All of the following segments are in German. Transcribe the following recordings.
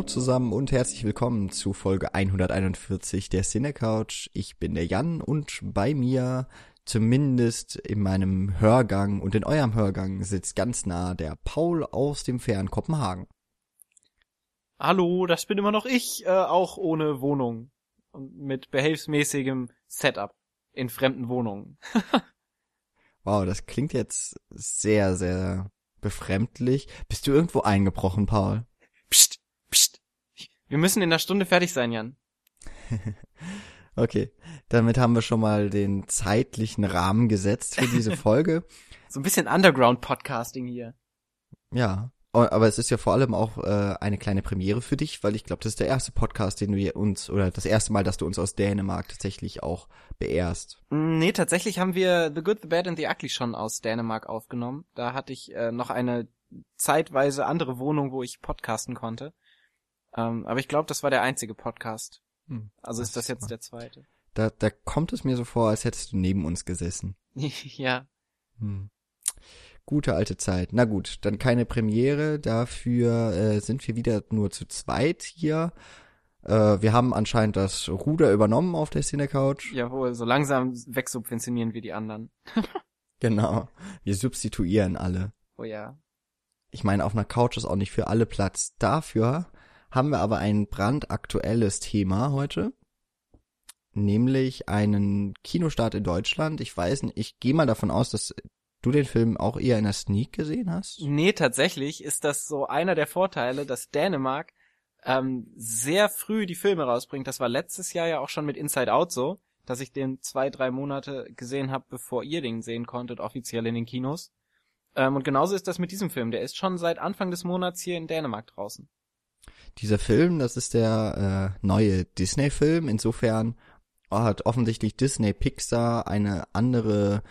Hallo zusammen und herzlich willkommen zu Folge 141 der Cinecouch. Ich bin der Jan und bei mir, zumindest in meinem Hörgang und in eurem Hörgang, sitzt ganz nah der Paul aus dem fernen Kopenhagen. Hallo, das bin immer noch ich, äh, auch ohne Wohnung und mit behelfsmäßigem Setup in fremden Wohnungen. wow, das klingt jetzt sehr, sehr befremdlich. Bist du irgendwo eingebrochen, Paul? Psst, psst. Wir müssen in einer Stunde fertig sein, Jan. okay, damit haben wir schon mal den zeitlichen Rahmen gesetzt für diese Folge. so ein bisschen Underground-Podcasting hier. Ja, aber es ist ja vor allem auch äh, eine kleine Premiere für dich, weil ich glaube, das ist der erste Podcast, den wir uns, oder das erste Mal, dass du uns aus Dänemark tatsächlich auch beehrst. Mm, nee, tatsächlich haben wir The Good, The Bad and The Ugly schon aus Dänemark aufgenommen. Da hatte ich äh, noch eine zeitweise andere Wohnung, wo ich podcasten konnte. Ähm, aber ich glaube, das war der einzige Podcast. Hm, also ist das jetzt mal. der zweite. Da, da kommt es mir so vor, als hättest du neben uns gesessen. ja. Hm. Gute alte Zeit. Na gut, dann keine Premiere. Dafür äh, sind wir wieder nur zu zweit hier. Äh, wir haben anscheinend das Ruder übernommen auf der Cine Couch. Jawohl, so langsam wegsubventionieren wir die anderen. genau. Wir substituieren alle. Oh ja. Ich meine, auf einer Couch ist auch nicht für alle Platz. Dafür haben wir aber ein brandaktuelles Thema heute. Nämlich einen Kinostart in Deutschland. Ich weiß nicht, ich gehe mal davon aus, dass du den Film auch eher in der Sneak gesehen hast? Nee, tatsächlich ist das so einer der Vorteile, dass Dänemark ähm, sehr früh die Filme rausbringt. Das war letztes Jahr ja auch schon mit Inside Out so, dass ich den zwei, drei Monate gesehen habe, bevor ihr den sehen konntet, offiziell in den Kinos. Ähm, und genauso ist das mit diesem Film. Der ist schon seit Anfang des Monats hier in Dänemark draußen. Dieser Film, das ist der äh, neue Disney-Film. Insofern hat offensichtlich Disney Pixar eine andere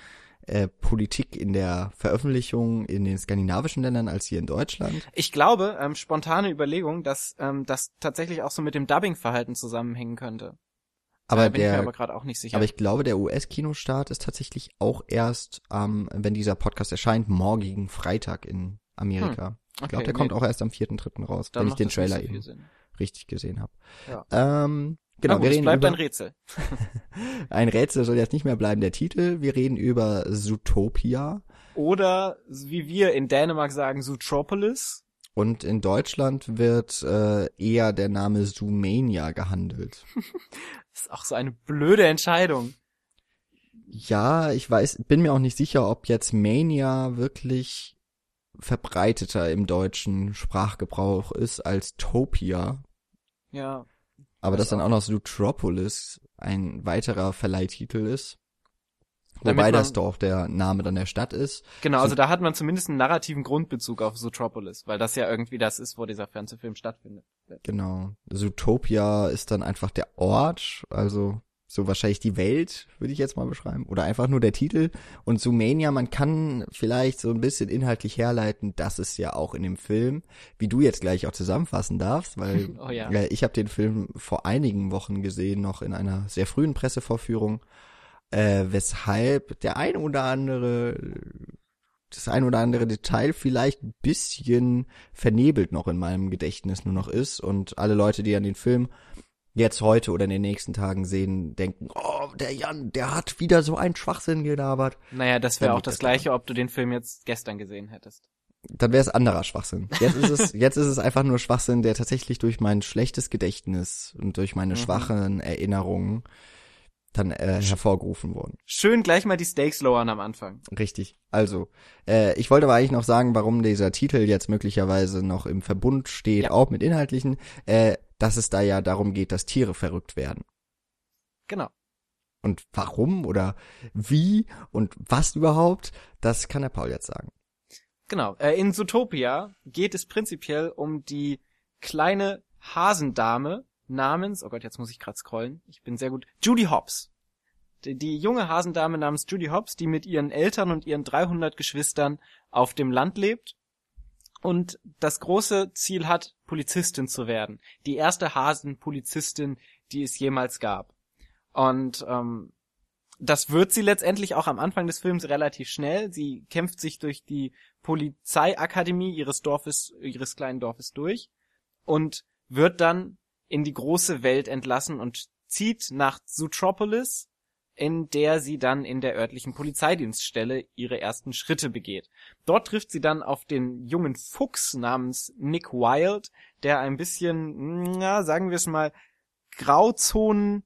äh, Politik in der Veröffentlichung in den skandinavischen Ländern als hier in Deutschland? Ich glaube, ähm, spontane Überlegung, dass ähm, das tatsächlich auch so mit dem Dubbing-Verhalten zusammenhängen könnte. Aber da bin der, ich mir aber gerade auch nicht sicher. Aber ich glaube, der US-Kinostart ist tatsächlich auch erst, ähm, wenn dieser Podcast erscheint, morgigen Freitag in Amerika. Hm. Okay, ich glaube, der nee. kommt auch erst am 4.3. raus, Dann wenn ich den Trailer eben Sinn. richtig gesehen habe. Ja. Ähm, Genau, gut, wir reden bleibt über, ein Rätsel. ein Rätsel soll jetzt nicht mehr bleiben, der Titel. Wir reden über Zootopia. Oder, wie wir in Dänemark sagen, Zootropolis. Und in Deutschland wird äh, eher der Name Zoomania gehandelt. das ist auch so eine blöde Entscheidung. Ja, ich weiß, bin mir auch nicht sicher, ob jetzt Mania wirklich verbreiteter im deutschen Sprachgebrauch ist als Topia. Ja. Aber dass dann auch noch Zootropolis ein weiterer Verleihtitel ist. Wobei das doch der Name dann der Stadt ist. Genau, also da hat man zumindest einen narrativen Grundbezug auf Zootropolis, weil das ja irgendwie das ist, wo dieser Fernsehfilm stattfindet. Genau. Zootopia ist dann einfach der Ort, also so wahrscheinlich die Welt, würde ich jetzt mal beschreiben. Oder einfach nur der Titel. Und Zoomania, man kann vielleicht so ein bisschen inhaltlich herleiten, das ist ja auch in dem Film, wie du jetzt gleich auch zusammenfassen darfst, weil oh ja. äh, ich habe den Film vor einigen Wochen gesehen, noch in einer sehr frühen Pressevorführung, äh, weshalb der ein oder andere das ein oder andere Detail vielleicht ein bisschen vernebelt noch in meinem Gedächtnis nur noch ist und alle Leute, die an den Film jetzt heute oder in den nächsten Tagen sehen, denken, oh, der Jan, der hat wieder so einen Schwachsinn gelabert. Naja, das wäre auch das, das gleiche, ob du den Film jetzt gestern gesehen hättest. Dann wäre es anderer Schwachsinn. Jetzt ist es, jetzt ist es einfach nur Schwachsinn, der tatsächlich durch mein schlechtes Gedächtnis und durch meine mhm. schwachen Erinnerungen dann äh, hervorgerufen wurden. Schön gleich mal die Stakes lowern am Anfang. Richtig. Also, äh, ich wollte aber eigentlich noch sagen, warum dieser Titel jetzt möglicherweise noch im Verbund steht, ja. auch mit inhaltlichen. Äh, dass es da ja darum geht, dass Tiere verrückt werden. Genau. Und warum oder wie und was überhaupt, das kann der Paul jetzt sagen. Genau. Äh, in Zootopia geht es prinzipiell um die kleine Hasendame namens, oh Gott, jetzt muss ich gerade scrollen, ich bin sehr gut, Judy Hobbs. Die, die junge Hasendame namens Judy Hobbs, die mit ihren Eltern und ihren 300 Geschwistern auf dem Land lebt und das große Ziel hat, Polizistin zu werden. Die erste Hasenpolizistin, die es jemals gab. Und ähm, das wird sie letztendlich auch am Anfang des Films relativ schnell. Sie kämpft sich durch die Polizeiakademie ihres Dorfes, ihres kleinen Dorfes durch und wird dann in die große Welt entlassen und zieht nach Zootropolis, in der sie dann in der örtlichen Polizeidienststelle ihre ersten Schritte begeht. Dort trifft sie dann auf den jungen Fuchs namens Nick Wilde, der ein bisschen, na, sagen wir es mal, Grauzonen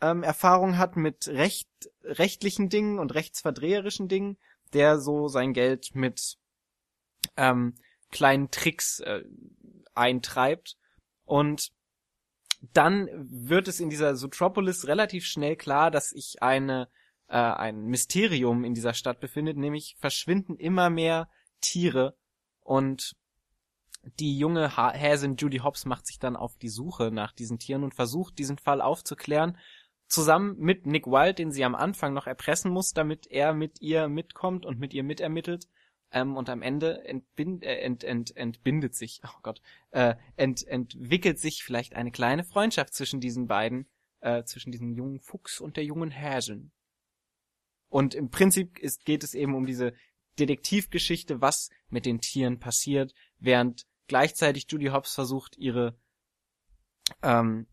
ähm, Erfahrung hat mit recht, rechtlichen Dingen und rechtsverdreherischen Dingen, der so sein Geld mit ähm, kleinen Tricks äh, eintreibt. Und dann wird es in dieser Zootropolis relativ schnell klar, dass sich eine äh, ein Mysterium in dieser Stadt befindet, nämlich verschwinden immer mehr Tiere und die junge ha Häsin Judy Hobbs macht sich dann auf die Suche nach diesen Tieren und versucht diesen Fall aufzuklären, zusammen mit Nick Wilde, den sie am Anfang noch erpressen muss, damit er mit ihr mitkommt und mit ihr mitermittelt. Ähm, und am Ende entbind, äh, ent, ent, entbindet sich, oh Gott, äh, ent, entwickelt sich vielleicht eine kleine Freundschaft zwischen diesen beiden, äh, zwischen diesem jungen Fuchs und der jungen Häsin. Und im Prinzip ist, geht es eben um diese Detektivgeschichte, was mit den Tieren passiert, während gleichzeitig Judy Hobbs versucht, ihre ähm,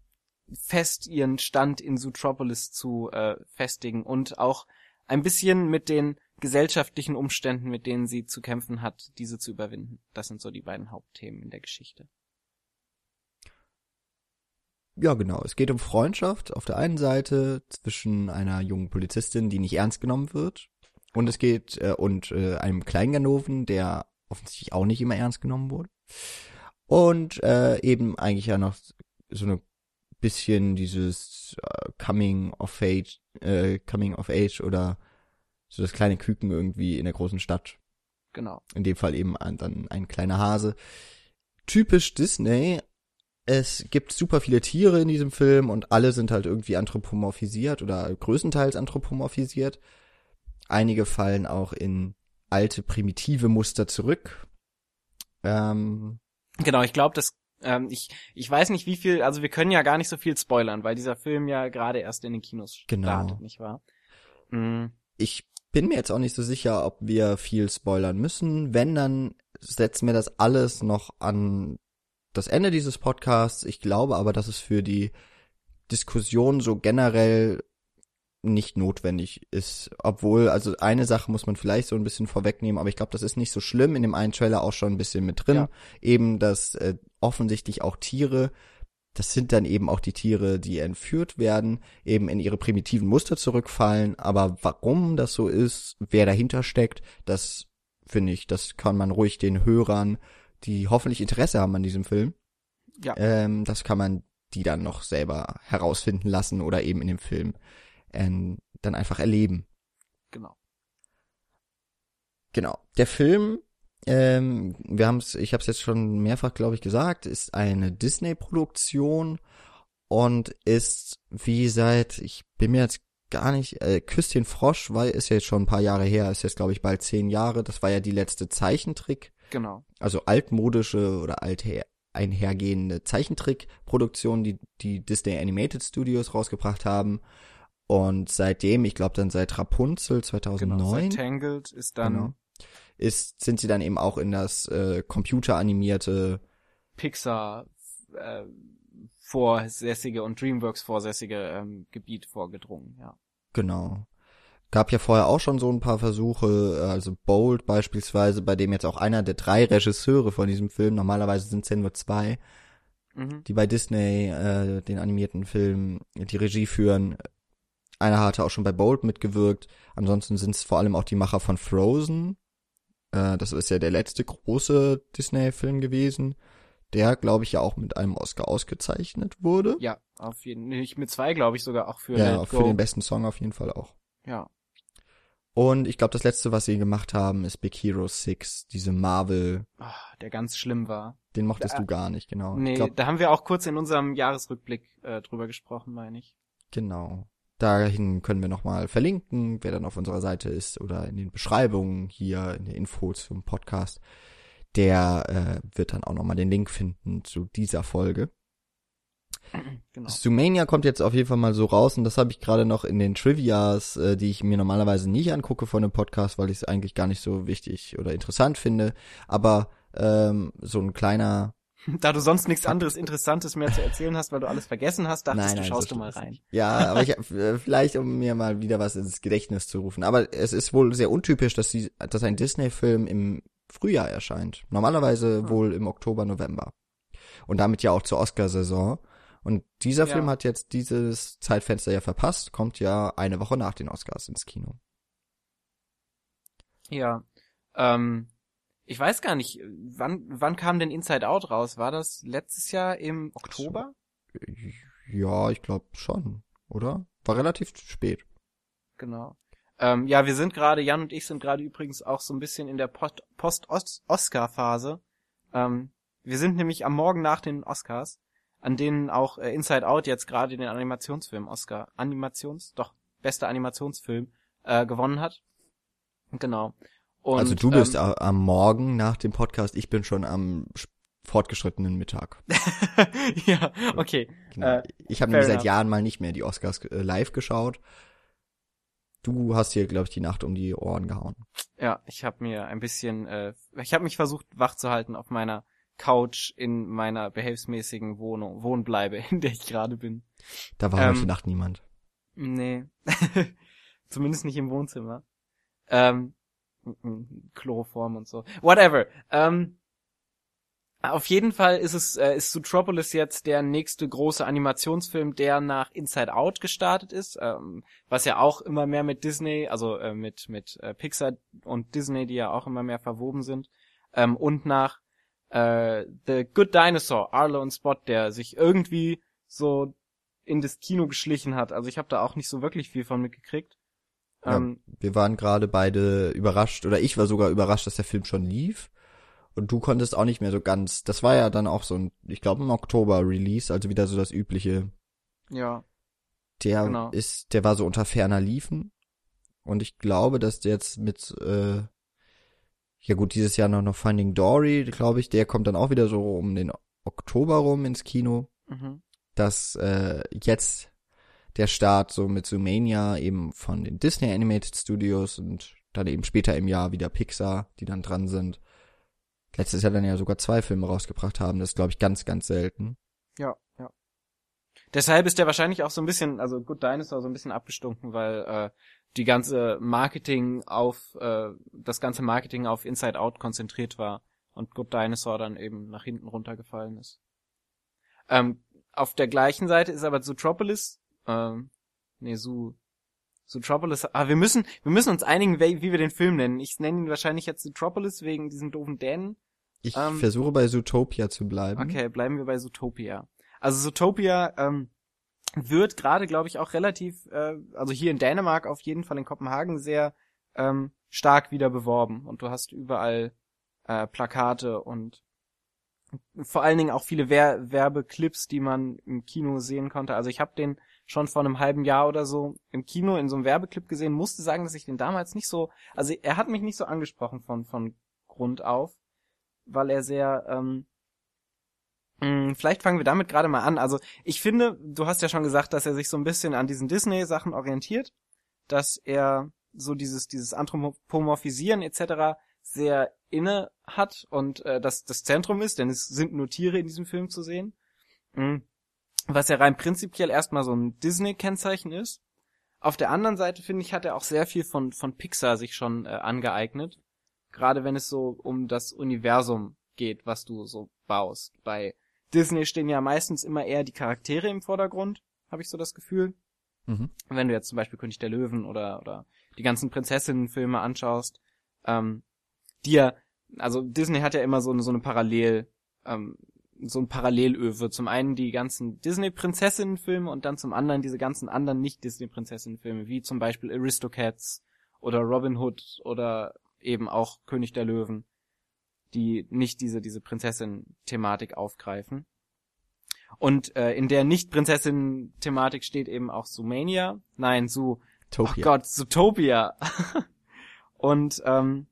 fest ihren Stand in Zootropolis zu äh, festigen und auch ein bisschen mit den gesellschaftlichen Umständen, mit denen sie zu kämpfen hat, diese zu überwinden. Das sind so die beiden Hauptthemen in der Geschichte. Ja, genau. Es geht um Freundschaft auf der einen Seite zwischen einer jungen Polizistin, die nicht ernst genommen wird, und es geht äh, und äh, einem Kleinganoven, der offensichtlich auch nicht immer ernst genommen wurde. Und äh, eben eigentlich ja noch so eine bisschen dieses äh, Coming of Age, äh, Coming of Age oder so das kleine Küken irgendwie in der großen Stadt. Genau. In dem Fall eben ein, dann ein kleiner Hase. Typisch Disney. Es gibt super viele Tiere in diesem Film und alle sind halt irgendwie anthropomorphisiert oder größtenteils anthropomorphisiert. Einige fallen auch in alte primitive Muster zurück. Ähm, genau, ich glaube, das ähm, ich, ich weiß nicht, wie viel, also wir können ja gar nicht so viel spoilern, weil dieser Film ja gerade erst in den Kinos genau. startet, nicht wahr? Mhm. Ich bin mir jetzt auch nicht so sicher, ob wir viel spoilern müssen. Wenn, dann setzen wir das alles noch an das Ende dieses Podcasts. Ich glaube aber, dass es für die Diskussion so generell nicht notwendig ist. Obwohl, also eine Sache muss man vielleicht so ein bisschen vorwegnehmen, aber ich glaube, das ist nicht so schlimm. In dem einen Trailer auch schon ein bisschen mit drin. Ja. Eben, dass äh, offensichtlich auch Tiere, das sind dann eben auch die Tiere, die entführt werden, eben in ihre primitiven Muster zurückfallen. Aber warum das so ist, wer dahinter steckt, das finde ich, das kann man ruhig den Hörern, die hoffentlich Interesse haben an diesem Film, ja. ähm, das kann man die dann noch selber herausfinden lassen oder eben in dem Film ähm, dann einfach erleben. Genau. Genau. Der Film, ähm, wir haben es, ich habe es jetzt schon mehrfach, glaube ich, gesagt, ist eine Disney-Produktion und ist wie seit, ich bin mir jetzt gar nicht, äh, Küsschen Frosch war, ist ja jetzt schon ein paar Jahre her, ist jetzt glaube ich bald zehn Jahre, das war ja die letzte Zeichentrick. Genau. Also altmodische oder alther einhergehende Zeichentrickproduktion, die die Disney Animated Studios rausgebracht haben. Und seitdem, ich glaube dann seit Rapunzel 2009. Genau, seit Tangled ist dann genau, ist sind sie dann eben auch in das äh, computeranimierte Pixar äh, vorsässige und Dreamworks vorsässige ähm, Gebiet vorgedrungen, ja. Genau. Gab ja vorher auch schon so ein paar Versuche, also Bold beispielsweise, bei dem jetzt auch einer der drei Regisseure von diesem Film, normalerweise sind es ja nur zwei, mhm. die bei Disney äh, den animierten Film die Regie führen, einer hatte auch schon bei Bold mitgewirkt. Ansonsten sind es vor allem auch die Macher von Frozen. Äh, das ist ja der letzte große Disney-Film gewesen, der, glaube ich, ja auch mit einem Oscar ausgezeichnet wurde. Ja, auf jeden Fall. Nicht mit zwei, glaube ich, sogar auch für Ja, für den besten Song auf jeden Fall auch. Ja. Und ich glaube, das letzte, was sie gemacht haben, ist Big Hero 6, diese Marvel. Ach, der ganz schlimm war. Den mochtest da, du gar nicht, genau. Nee, glaub, da haben wir auch kurz in unserem Jahresrückblick äh, drüber gesprochen, meine ich. Genau. Dahin können wir nochmal verlinken, wer dann auf unserer Seite ist oder in den Beschreibungen hier in den Infos zum Podcast. Der äh, wird dann auch nochmal den Link finden zu dieser Folge. Genau. Sumania kommt jetzt auf jeden Fall mal so raus und das habe ich gerade noch in den Trivias, äh, die ich mir normalerweise nicht angucke von dem Podcast, weil ich es eigentlich gar nicht so wichtig oder interessant finde. Aber ähm, so ein kleiner Da du sonst nichts anderes Interessantes mehr zu erzählen hast, weil du alles vergessen hast, dachtest Nein, du, nein, schaust so du mal rein. Ja, aber ich äh, vielleicht um mir mal wieder was ins Gedächtnis zu rufen. Aber es ist wohl sehr untypisch, dass sie, dass ein Disney-Film im Frühjahr erscheint. Normalerweise Hm. wohl im Oktober, November. Und damit ja auch zur Oscarsaison. Und dieser Ja. Film hat jetzt dieses Zeitfenster ja verpasst, kommt ja eine Woche nach den Oscars ins Kino. Ja. Ähm, ich weiß gar nicht, wann, wann kam denn Inside Out raus? War das letztes Jahr im Oktober? Ja, ich glaube schon, oder? War relativ spät. Genau. Ähm, ja, wir sind gerade, Jan und ich sind gerade übrigens auch so ein bisschen in der Post- Post-Oscar-Phase. Ähm, wir sind nämlich am Morgen nach den Oscars, an denen auch äh, Inside Out jetzt gerade den Animationsfilm Oscar, Animations, doch, bester Animationsfilm, äh, gewonnen hat. Genau. Und, also du bist ähm, am Morgen nach dem Podcast, ich bin schon am sch- fortgeschrittenen Mittag. ja, okay. Genau. Äh, ich habe nämlich seit enough. Jahren mal nicht mehr die Oscars äh, live geschaut. Du hast hier, glaube ich, die Nacht um die Ohren gehauen. Ja, ich habe mir ein bisschen, äh, ich habe mich versucht wach zu halten auf meiner Couch in meiner behelfsmäßigen Wohnung, Wohnbleibe, in der ich gerade bin. Da war Ähm, heute Nacht niemand. Nee. Zumindest nicht im Wohnzimmer. Ähm, Chloroform und so. Whatever. Ähm, auf jeden Fall ist es, äh, ist Zootropolis jetzt der nächste große Animationsfilm, der nach Inside Out gestartet ist, ähm, was ja auch immer mehr mit Disney, also äh, mit, mit äh, Pixar und Disney, die ja auch immer mehr verwoben sind, ähm, und nach äh, The Good Dinosaur, Arlo und Spot, der sich irgendwie so in das Kino geschlichen hat. Also ich habe da auch nicht so wirklich viel von mitgekriegt. Ja. Ähm, Wir waren gerade beide überrascht, oder ich war sogar überrascht, dass der Film schon lief. Und du konntest auch nicht mehr so ganz. Das war ja dann auch so ein, ich glaube, im Oktober Release, also wieder so das übliche. ja, Der Genau. ist, der war so unter ferner Liefen. Und ich glaube, dass der jetzt mit, äh, ja gut, dieses Jahr noch, noch Finding Dory, glaube ich, der kommt dann auch wieder so um den Oktober rum ins Kino. mhm. dass äh, jetzt der Start so mit Zoomania eben von den Disney Animated Studios und dann eben später im Jahr wieder Pixar, die dann dran sind. Letztes Jahr dann ja sogar zwei Filme rausgebracht haben. Das glaube ich, ganz, ganz selten. ja, ja. Deshalb ist der wahrscheinlich auch so ein bisschen, also Good Dinosaur so ein bisschen abgestunken, weil äh, die ganze Marketing auf, äh, das ganze Marketing auf Inside Out konzentriert war und Good Dinosaur dann eben nach hinten runtergefallen ist. Ähm, auf der gleichen Seite ist aber Zootropolis, ähm, nee, Zoo, Zootropolis, ah, wir müssen, wir müssen uns einigen, wie, wir den Film nennen. Ich nenne ihn wahrscheinlich jetzt Zootropolis wegen diesen doofen Dänen. Ich Ähm, versuche bei Zootopia zu bleiben. Okay, bleiben wir bei Zootopia. Also Zootopia ähm, wird gerade, glaube ich, auch relativ, äh, also hier in Dänemark auf jeden Fall in Kopenhagen sehr ähm, stark wieder beworben. Und du hast überall äh, Plakate und vor allen Dingen auch viele Wer Werbeclips, die man im Kino sehen konnte. Also ich habe den schon vor einem halben Jahr oder so im Kino in so einem Werbeclip gesehen, musste sagen, dass ich den damals nicht so, also er hat mich nicht so angesprochen von von Grund auf, weil er sehr ähm, mh, Vielleicht fangen wir damit gerade mal an. Also ich finde, du hast ja schon gesagt, dass er sich so ein bisschen an diesen Disney-Sachen orientiert, dass er so dieses dieses Anthropomorphisieren etc. sehr inne hat und äh, das das Zentrum ist, denn es sind nur Tiere in diesem Film zu sehen. Mhm. Was ja rein prinzipiell erstmal so ein Disney-Kennzeichen ist. Auf der anderen Seite finde ich, hat er auch sehr viel von von Pixar sich schon äh, angeeignet, gerade wenn es so um das Universum geht, was du so baust. Bei Disney stehen ja meistens immer eher die Charaktere im Vordergrund, habe ich so das Gefühl. Mhm. Wenn du jetzt zum Beispiel König der Löwen oder oder die ganzen Prinzessinnenfilme anschaust, ähm, die ja, also Disney hat ja immer so eine so eine Parallel, ähm, so ein Parallelöwe. Zum einen die ganzen Disney-Prinzessinnenfilme und dann zum anderen diese ganzen anderen Nicht-Disney-Prinzessinnenfilme, wie zum Beispiel Aristocats oder Robin Hood oder eben auch König der Löwen, die nicht diese, diese Prinzessin-Thematik aufgreifen. Und äh, in der Nicht-Prinzessin-Thematik steht eben auch Zoomania. Nein, Zoo, Topia. Oh Gott, Zootopia. und ähm,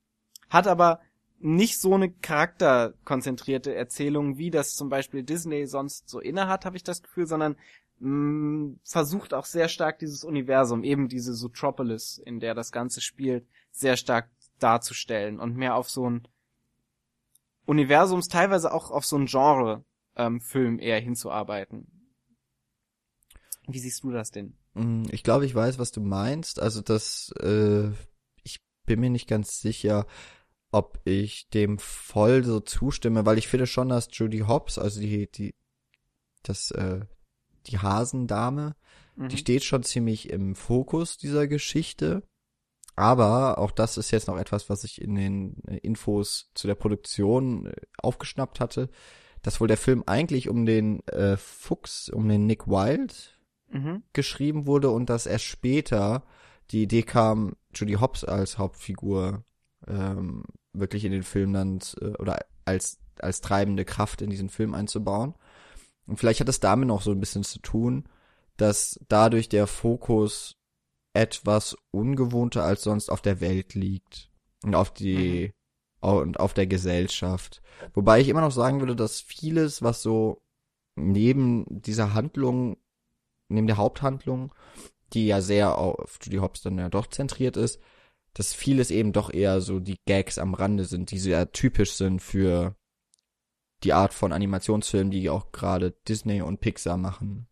hat aber nicht so eine charakterkonzentrierte Erzählung, wie das zum Beispiel Disney sonst so inne hat, habe ich das Gefühl, sondern mh, versucht auch sehr stark dieses Universum, eben diese Zootropolis, in der das Ganze spielt, sehr stark darzustellen und mehr auf so ein Universums teilweise auch auf so ein Genre-Film eher hinzuarbeiten. Wie siehst du das denn? Mm, ich glaube, ich weiß, was du meinst. Also das, äh, ich bin mir nicht ganz sicher, ob ich dem voll so zustimme, weil ich finde schon, dass Judy Hobbs, also die, die, das, äh, die Hasendame, mhm. die steht schon ziemlich im Fokus dieser Geschichte. Aber auch das ist jetzt noch etwas, was ich in den äh, Infos zu der Produktion äh, aufgeschnappt hatte, dass wohl der Film eigentlich um den äh, Fuchs, um den Nick Wilde mhm. geschrieben wurde und dass erst später die Idee kam, Judy Hobbs als Hauptfigur ähm, wirklich in den Film dann äh, oder als als treibende Kraft in diesen Film einzubauen. Und vielleicht hat es damit noch so ein bisschen zu tun, dass dadurch der Fokus etwas ungewohnter als sonst auf der Welt liegt und auf die mhm. und auf der Gesellschaft. Wobei ich immer noch sagen würde, dass vieles, was so neben dieser Handlung, neben der Haupthandlung, die ja sehr auf Judy Hobbs dann ja doch zentriert ist, dass vieles eben doch eher so die Gags am Rande sind, die sehr typisch sind für die Art von Animationsfilmen, die auch gerade Disney und Pixar machen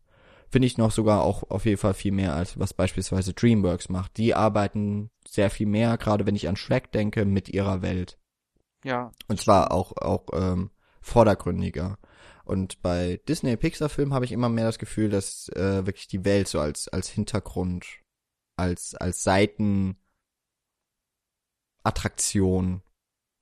finde ich noch sogar auch auf jeden Fall viel mehr als was beispielsweise DreamWorks macht. Die arbeiten sehr viel mehr, gerade wenn ich an Shrek denke, mit ihrer Welt. Ja. Und zwar auch auch ähm, vordergründiger. Und bei Disney Pixar Filmen habe ich immer mehr das Gefühl, dass äh, wirklich die Welt so als als Hintergrund, als als Seitenattraktion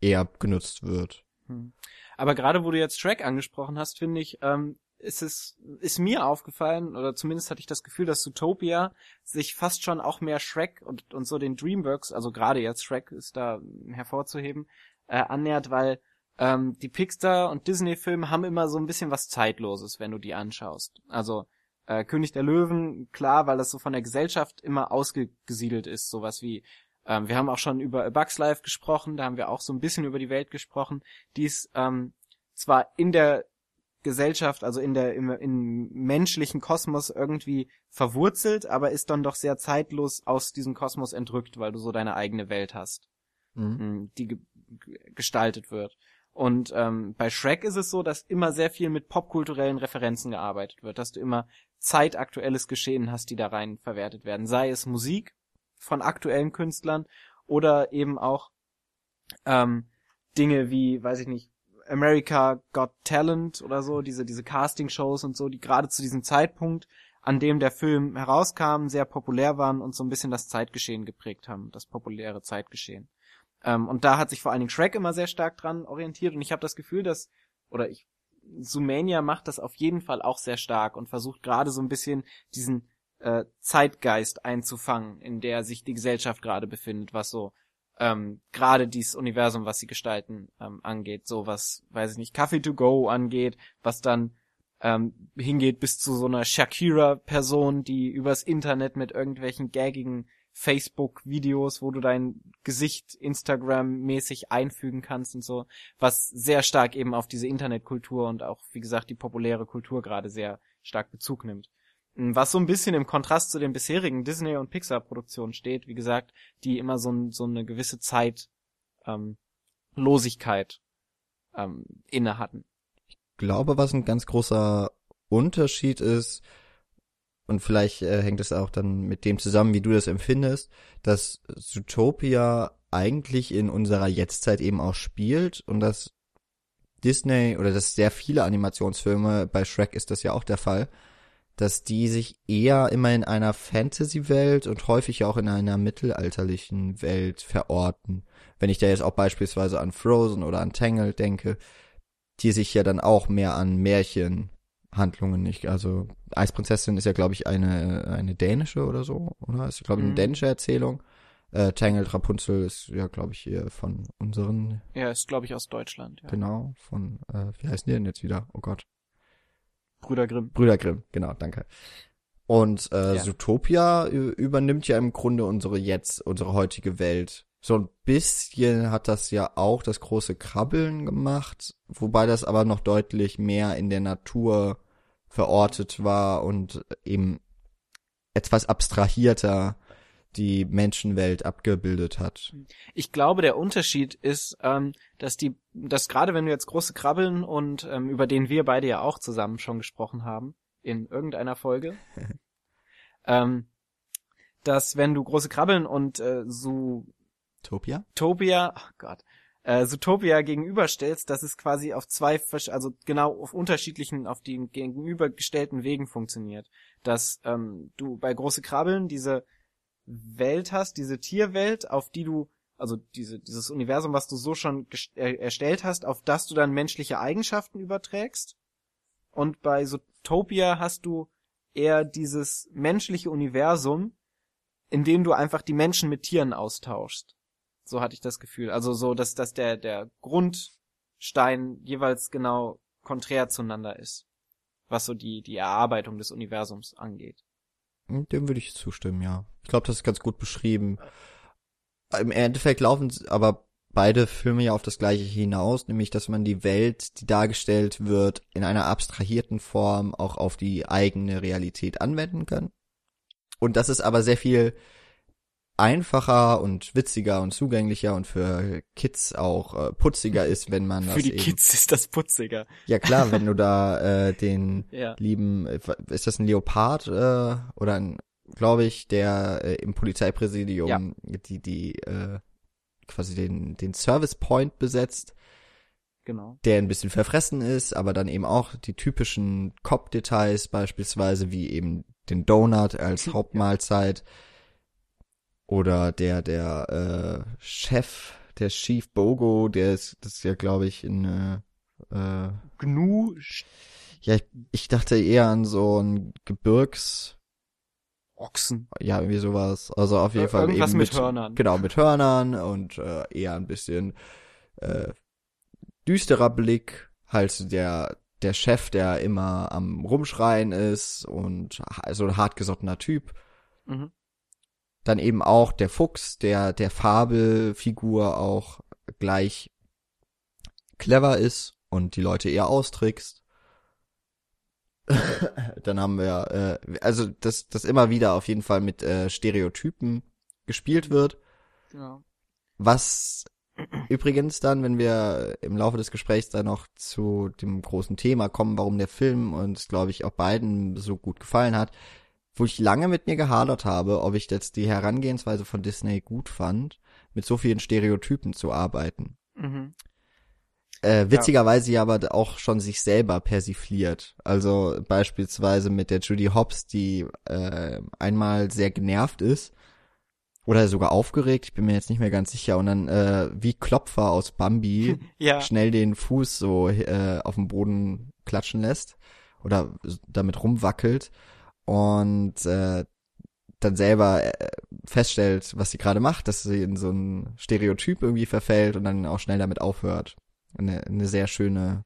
eher genutzt wird. Hm. Aber gerade wo du jetzt Shrek angesprochen hast, finde ich, ähm, ist es, ist mir aufgefallen, oder zumindest hatte ich das Gefühl, dass Zootopia sich fast schon auch mehr Shrek und, und so den Dreamworks, also gerade jetzt Shrek ist da hervorzuheben, äh, annähert, weil ähm, die Pixar und Disney-Filme haben immer so ein bisschen was Zeitloses, wenn du die anschaust. Also äh, König der Löwen, klar, weil das so von der Gesellschaft immer ausgesiedelt ist, sowas wie ähm, wir haben auch schon über A Bugs Life gesprochen, da haben wir auch so ein bisschen über die Welt gesprochen, die ist ähm, zwar in der Gesellschaft, also in der im, im menschlichen Kosmos irgendwie verwurzelt, aber ist dann doch sehr zeitlos aus diesem Kosmos entrückt, weil du so deine eigene Welt hast, mhm. Hm, die ge gestaltet wird. Und ähm, bei Shrek ist es so, dass immer sehr viel mit popkulturellen Referenzen gearbeitet wird, dass du immer zeitaktuelles Geschehen hast, die da rein verwertet werden, sei es Musik von aktuellen Künstlern oder eben auch ähm, Dinge wie, weiß ich nicht, America Got Talent oder so, diese, diese Casting-Shows und so, die gerade zu diesem Zeitpunkt, an dem der Film herauskam, sehr populär waren und so ein bisschen das Zeitgeschehen geprägt haben, das populäre Zeitgeschehen. Ähm, und da hat sich vor allen Dingen Shrek immer sehr stark dran orientiert und ich habe das Gefühl, dass, oder ich, Sumania macht das auf jeden Fall auch sehr stark und versucht gerade so ein bisschen diesen äh, Zeitgeist einzufangen, in der sich die Gesellschaft gerade befindet, was so ähm, gerade dieses Universum, was sie gestalten, ähm, angeht, so was, weiß ich nicht, Coffee to go angeht, was dann ähm, hingeht bis zu so einer Shakira-Person, die übers Internet mit irgendwelchen gaggigen Facebook-Videos, wo du dein Gesicht Instagram-mäßig einfügen kannst und so, was sehr stark eben auf diese Internetkultur und auch, wie gesagt, die populäre Kultur gerade sehr stark Bezug nimmt. Was so ein bisschen im Kontrast zu den bisherigen Disney- und Pixar-Produktionen steht, wie gesagt, die immer so, so eine gewisse Zeit ähm, ähm, inne hatten. Ich glaube, was ein ganz großer Unterschied ist, und vielleicht äh, hängt es auch dann mit dem zusammen, wie du das empfindest, dass Zootopia eigentlich in unserer Jetztzeit eben auch spielt und dass Disney oder dass sehr viele Animationsfilme, bei Shrek ist das ja auch der Fall, dass die sich eher immer in einer Fantasy-Welt und häufig auch in einer mittelalterlichen Welt verorten. Wenn ich da jetzt auch beispielsweise an Frozen oder an Tangled denke, die sich ja dann auch mehr an Märchenhandlungen nicht, also Eisprinzessin ist ja glaube ich eine eine dänische oder so, oder? Ist glaube ich eine mhm. dänische Erzählung. Äh, Tangled Rapunzel ist ja glaube ich hier von unseren Ja, ist glaube ich aus Deutschland, ja. Genau, von äh, wie heißen die denn jetzt wieder? Oh Gott. Brüder Grimm. Brüder Grimm, genau, danke. Und äh, ja. Zootopia übernimmt ja im Grunde unsere jetzt, unsere heutige Welt. So ein bisschen hat das ja auch das große Krabbeln gemacht, wobei das aber noch deutlich mehr in der Natur verortet war und eben etwas abstrahierter die Menschenwelt abgebildet hat. Ich glaube, der Unterschied ist, ähm, dass die, dass gerade wenn du jetzt große Krabbeln und ähm, über den wir beide ja auch zusammen schon gesprochen haben in irgendeiner Folge, ähm, dass wenn du große Krabbeln und äh, so Topia? Topia, oh Gott, äh, Zootopia gegenüberstellst, dass es quasi auf zwei, also genau auf unterschiedlichen, auf den gegenübergestellten Wegen funktioniert. Dass ähm, du bei große Krabbeln diese Welt hast, diese Tierwelt, auf die du, also diese, dieses Universum, was du so schon er erstellt hast, auf das du dann menschliche Eigenschaften überträgst. Und bei Zootopia hast du eher dieses menschliche Universum, in dem du einfach die Menschen mit Tieren austauschst. So hatte ich das Gefühl. Also so, dass, dass der, der Grundstein jeweils genau konträr zueinander ist. Was so die, die Erarbeitung des Universums angeht. Hm, Dem würde ich zustimmen, ja. Ich glaube, das ist ganz gut beschrieben. Im Endeffekt laufen aber beide Filme ja auf das gleiche hinaus, nämlich dass man die Welt, die dargestellt wird, in einer abstrahierten Form auch auf die eigene Realität anwenden kann. Und das ist aber sehr viel einfacher und witziger und zugänglicher und für Kids auch äh, putziger ist, wenn man das Für die eben, Kids ist das putziger. Ja klar, wenn du da äh, den Ja. lieben, äh, ist das ein Leopard äh, oder ein, glaube ich, der äh, im Polizeipräsidium Ja. die die äh, quasi den den Service Point besetzt, Genau. der ein bisschen verfressen ist, aber dann eben auch die typischen Cop-Details beispielsweise wie eben den Donut als Hauptmahlzeit oder der der äh, Chef, der Chief Bogo, der ist das ist ja glaube ich in äh, äh, Gnu ja, ich, ich dachte eher an so ein Gebirgs, Ochsen. ja, irgendwie sowas. Also auf jeden Ir- Fall irgendwas eben mit Hörnern. Genau, mit Hörnern und äh, eher ein bisschen äh, düsterer Blick. Halt der der Chef, der immer am rumschreien ist und so ein hartgesottener Typ. Mhm. Dann eben auch der Fuchs, der der Fabelfigur auch gleich clever ist und die Leute eher austrickst. Dann haben wir, äh, also dass das immer wieder auf jeden Fall mit äh, Stereotypen gespielt wird. Genau. Was übrigens dann, wenn wir im Laufe des Gesprächs dann noch zu dem großen Thema kommen, warum der Film uns, glaube ich, auch beiden so gut gefallen hat, wo ich lange mit mir gehadert habe, ob ich jetzt die Herangehensweise von Disney gut fand, mit so vielen Stereotypen zu arbeiten. Mhm. Äh, witzigerweise ja aber auch schon sich selber persifliert. Also beispielsweise mit der Judy Hobbs, die äh, einmal sehr genervt ist oder sogar aufgeregt, ich bin mir jetzt nicht mehr ganz sicher, und dann äh, wie Klopfer aus Bambi Ja. schnell den Fuß so äh, auf den Boden klatschen lässt oder damit rumwackelt und äh, dann selber äh, feststellt, was sie gerade macht, dass sie in so ein Stereotyp irgendwie verfällt und dann auch schnell damit aufhört. Eine, eine sehr schöne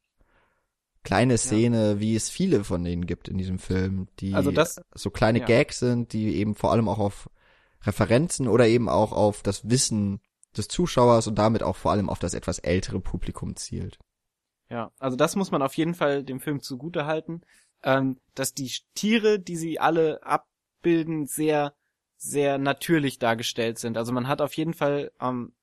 kleine Szene, wie es viele von denen gibt in diesem Film, die Also das- so kleine ja. Gags sind, die eben vor allem auch auf Referenzen oder eben auch auf das Wissen des Zuschauers und damit auch vor allem auf das etwas ältere Publikum zielt. Ja, also das muss man auf jeden Fall dem Film zugute halten, ähm, dass die Tiere, die sie alle abbilden, sehr, sehr natürlich dargestellt sind. Also man hat auf jeden Fall, ähm,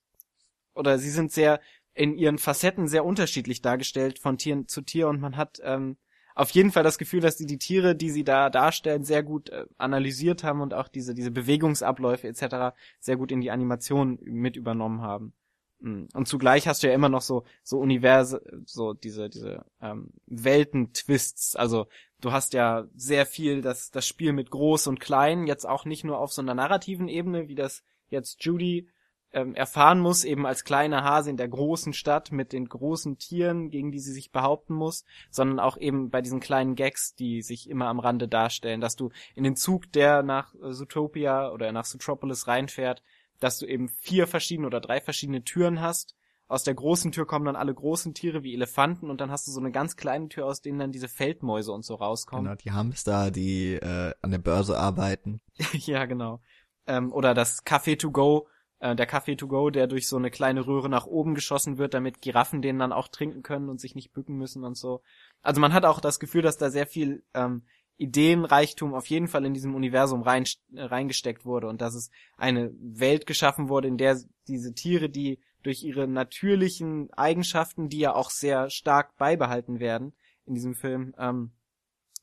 oder sie sind sehr in ihren Facetten sehr unterschiedlich dargestellt von Tier zu Tier und man hat ähm, auf jeden Fall das Gefühl, dass die die Tiere, die sie da darstellen, sehr gut äh, analysiert haben und auch diese diese Bewegungsabläufe etc. sehr gut in die Animation mit übernommen haben. Mm. Und zugleich hast du ja immer noch so so Universe, so diese diese ähm, Welten-Twists. Also du hast ja sehr viel das das Spiel mit Groß und Klein jetzt auch nicht nur auf so einer narrativen Ebene, wie das jetzt Judy ähm, erfahren muss, eben als kleine Hase in der großen Stadt mit den großen Tieren, gegen die sie sich behaupten muss, sondern auch eben bei diesen kleinen Gags, die sich immer am Rande darstellen, dass du in den Zug, der nach äh, Zootopia oder nach Zootropolis reinfährt, dass du eben vier verschiedene oder drei verschiedene Türen hast. Aus der großen Tür kommen dann alle großen Tiere wie Elefanten und dann hast du so eine ganz kleine Tür, aus denen dann diese Feldmäuse und so rauskommen. Genau, die Hamster, die äh, an der Börse arbeiten. ja, genau. Ähm, oder das Café to go, äh, der Café to go, der durch so eine kleine Röhre nach oben geschossen wird, damit Giraffen den dann auch trinken können und sich nicht bücken müssen und so. Also man hat auch das Gefühl, dass da sehr viel ähm, Ideenreichtum auf jeden Fall in diesem Universum rein, reingesteckt wurde und dass es eine Welt geschaffen wurde, in der diese Tiere, die durch ihre natürlichen Eigenschaften, die ja auch sehr stark beibehalten werden in diesem Film, ähm,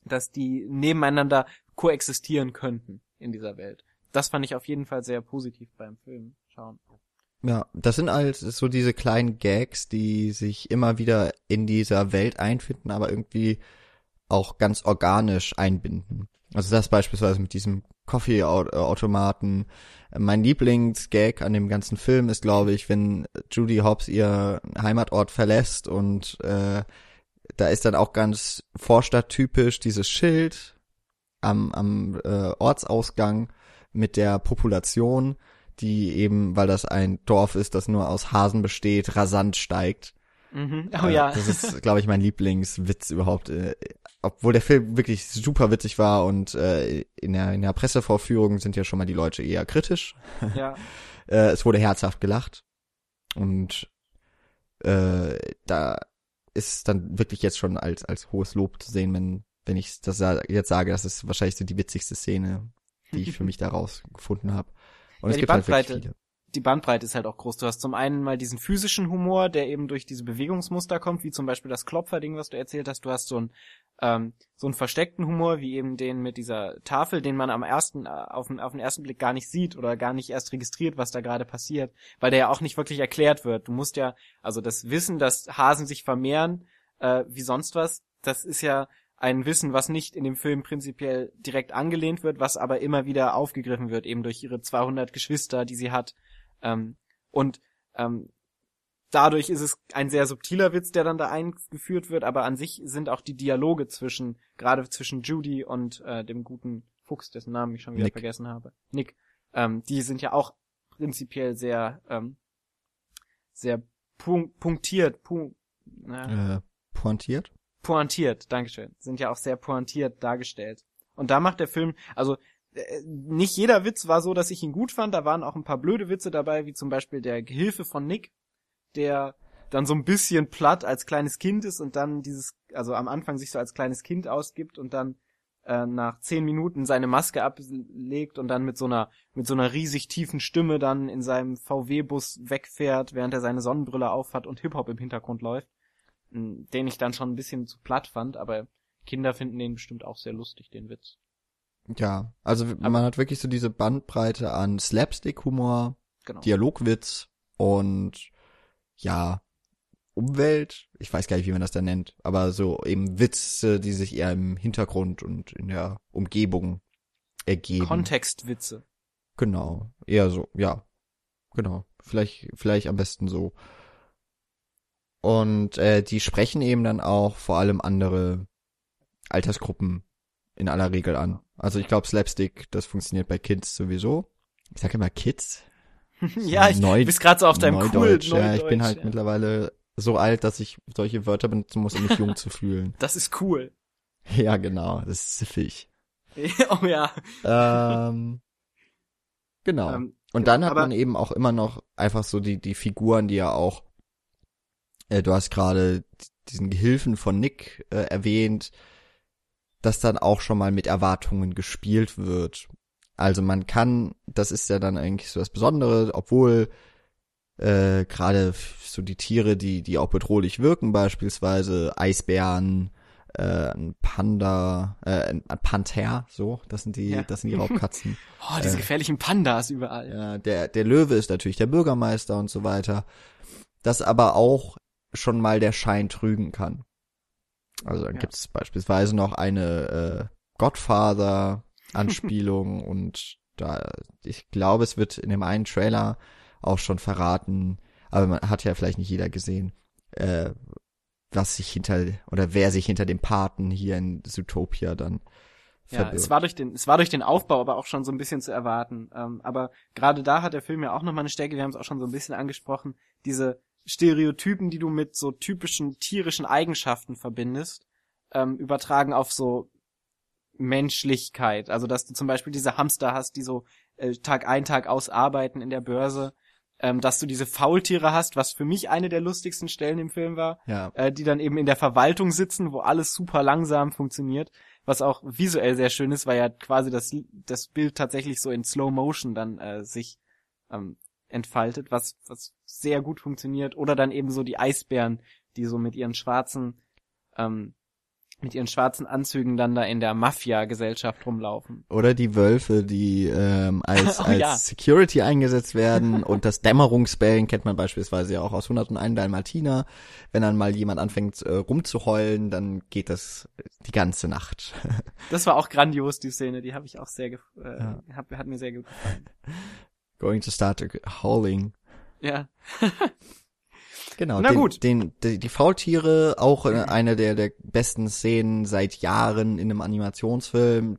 dass die nebeneinander koexistieren könnten in dieser Welt. Das fand ich auf jeden Fall sehr positiv beim Film schauen. Ja, das sind halt so diese kleinen Gags, die sich immer wieder in dieser Welt einfinden, aber irgendwie auch ganz organisch einbinden. Also das beispielsweise mit diesem Coffee-Automaten. Mein Lieblingsgag an dem ganzen Film ist, glaube ich, wenn Judy Hobbs ihr Heimatort verlässt und äh, da ist dann auch ganz vorstadttypisch dieses Schild am, am äh, Ortsausgang mit der Population, die eben, weil das ein Dorf ist, das nur aus Hasen besteht, rasant steigt. Mhm. Oh ja. Das ist, glaube ich, mein Lieblingswitz überhaupt. Äh, obwohl der Film wirklich super witzig war und äh, in, der, in der Pressevorführung sind ja schon mal die Leute eher kritisch. Ja. äh, es wurde herzhaft gelacht. Und äh, da ist dann wirklich jetzt schon als, als hohes Lob zu sehen, wenn, wenn ich das jetzt sage, das ist wahrscheinlich so die witzigste Szene, die ich für mich daraus gefunden habe. Und ja, es die gibt halt Bandbreite, wirklich viele. Die Bandbreite ist halt auch groß. Du hast zum einen mal diesen physischen Humor, der eben durch diese Bewegungsmuster kommt, wie zum Beispiel das Klopferding, was du erzählt hast. Du hast so einen ähm, so einen versteckten Humor, wie eben den mit dieser Tafel, den man am ersten äh, auf den, auf den ersten Blick gar nicht sieht oder gar nicht erst registriert, was da gerade passiert, weil der ja auch nicht wirklich erklärt wird. Du musst ja also das Wissen, dass Hasen sich vermehren, äh, wie sonst was, das ist ja ein Wissen, was nicht in dem Film prinzipiell direkt angelehnt wird, was aber immer wieder aufgegriffen wird, eben durch ihre 200 Geschwister, die sie hat. Ähm, und ähm, dadurch ist es ein sehr subtiler Witz, der dann da eingeführt wird, aber an sich sind auch die Dialoge zwischen, gerade zwischen Judy und äh, dem guten Fuchs, dessen Namen ich schon wieder Nick. vergessen habe, Nick, ähm, die sind ja auch prinzipiell sehr, ähm, sehr punk punktiert, punk, na, Äh, pointiert? pointiert, Dankeschön, sind ja auch sehr pointiert dargestellt. Und da macht der Film, also äh, nicht jeder Witz war so, dass ich ihn gut fand, da waren auch ein paar blöde Witze dabei, wie zum Beispiel der Gehilfe von Nick, der dann so ein bisschen platt als kleines Kind ist und dann dieses, also am Anfang sich so als kleines Kind ausgibt und dann äh, nach zehn Minuten seine Maske ablegt und dann mit so einer mit so einer riesig tiefen Stimme dann in seinem VW-Bus wegfährt, während er seine Sonnenbrille aufhat und Hip Hop im Hintergrund läuft, den ich dann schon ein bisschen zu platt fand, aber Kinder finden den bestimmt auch sehr lustig, den Witz. Ja, also man hat wirklich so diese Bandbreite an Slapstick-Humor, Genau. Dialogwitz und ja, Umwelt, ich weiß gar nicht, wie man das da nennt, aber so eben Witze, die sich eher im Hintergrund und in der Umgebung ergeben. Kontextwitze. Genau, eher so, ja. Genau, vielleicht vielleicht am besten so. Und äh, die sprechen eben dann auch vor allem andere Altersgruppen in aller Regel an. Also ich glaube Slapstick, das funktioniert bei Kids sowieso. Ich sage immer Kids. ja, ich Neu- du bist gerade so auf deinem cool Neudeutsch. ja, ich bin Neudeutsch, halt ja. mittlerweile so alt, dass ich solche Wörter benutzen muss, um mich jung zu fühlen. Das ist cool. Ja, genau, das ist siffig. oh ja. ähm, genau. Ähm, Und dann hat man eben auch immer noch einfach so die, die Figuren, die ja auch, äh, du hast gerade diesen Gehilfen von Nick äh, erwähnt, dass dann auch schon mal mit Erwartungen gespielt wird. Also man kann, das ist ja dann eigentlich so das Besondere, obwohl äh, gerade so die Tiere, die, die auch bedrohlich wirken, beispielsweise Eisbären, äh, ein Panda, äh, ein Panther, so, das sind die, Ja. das sind die Raubkatzen. Oh, diese Äh, gefährlichen Pandas überall. Ja, der, der Löwe ist natürlich der Bürgermeister und so weiter. Das aber auch schon mal der Schein trügen kann. Also dann Ja. gibt es beispielsweise noch eine äh, Godfather-Anspielung und da, ich glaube, es wird in dem einen Trailer auch schon verraten, aber man hat ja vielleicht nicht jeder gesehen, äh, was sich hinter oder wer sich hinter dem Paten hier in Zootopia dann Ja, verbirgt. es war durch den, es war durch den Aufbau aber auch schon so ein bisschen zu erwarten. Ähm, aber gerade da hat der Film ja auch nochmal eine Stärke, wir haben es auch schon so ein bisschen angesprochen, diese Stereotypen, die du mit so typischen tierischen Eigenschaften verbindest, ähm, übertragen auf so Menschlichkeit. Also dass du zum Beispiel diese Hamster hast, die so äh, Tag ein, Tag aus arbeiten in der Börse. ähm, dass du diese Faultiere hast, was für mich eine der lustigsten Stellen im Film war, Ja. äh, die dann eben in der Verwaltung sitzen, wo alles super langsam funktioniert, was auch visuell sehr schön ist, weil ja quasi das, das Bild tatsächlich so in Slow Motion dann äh, sich ähm, entfaltet, was, was sehr gut funktioniert. Oder dann eben so die Eisbären, die so mit ihren schwarzen, ähm, mit ihren schwarzen Anzügen dann da in der Mafia-Gesellschaft rumlaufen. Oder die Wölfe, die ähm, als, Oh, als ja. Security eingesetzt werden. und das Dämmerungsbellen kennt man beispielsweise ja auch aus 101 Dalmatiner. Wenn dann mal jemand anfängt äh, rumzuheulen, dann geht das die ganze Nacht. Das war auch grandios, die Szene, die habe ich auch sehr, äh, Ja. hat, hat mir sehr gut gefallen. Going to start howling. Ja, Genau. Na den, gut. Den, die, die Faultiere, auch äh, eine der, der besten Szenen seit Jahren in einem Animationsfilm.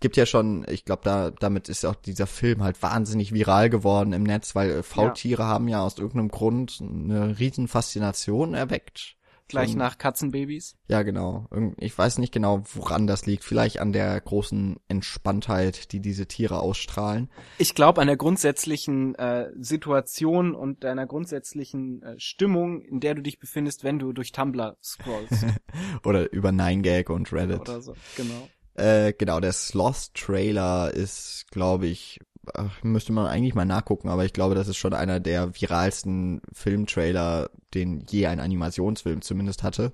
Gibt ja schon, ich glaube, da, damit ist auch dieser Film halt wahnsinnig viral geworden im Netz, weil äh, Faultiere haben ja aus irgendeinem Grund eine riesen Faszination erweckt. Gleich Schon- nach Katzenbabys. Ja, genau. Ich weiß nicht genau, woran das liegt. Vielleicht an der großen Entspanntheit, die diese Tiere ausstrahlen. Ich glaube an der grundsätzlichen äh, Situation und deiner grundsätzlichen äh, Stimmung, in der du dich befindest, wenn du durch Tumblr scrollst Oder über 9gag und Reddit. oder so. Genau. Äh, genau, der Sloth-Trailer ist, glaube ich, ach, müsste man eigentlich mal nachgucken, aber ich glaube, das ist schon einer der viralsten Filmtrailer, den je ein Animationsfilm zumindest hatte.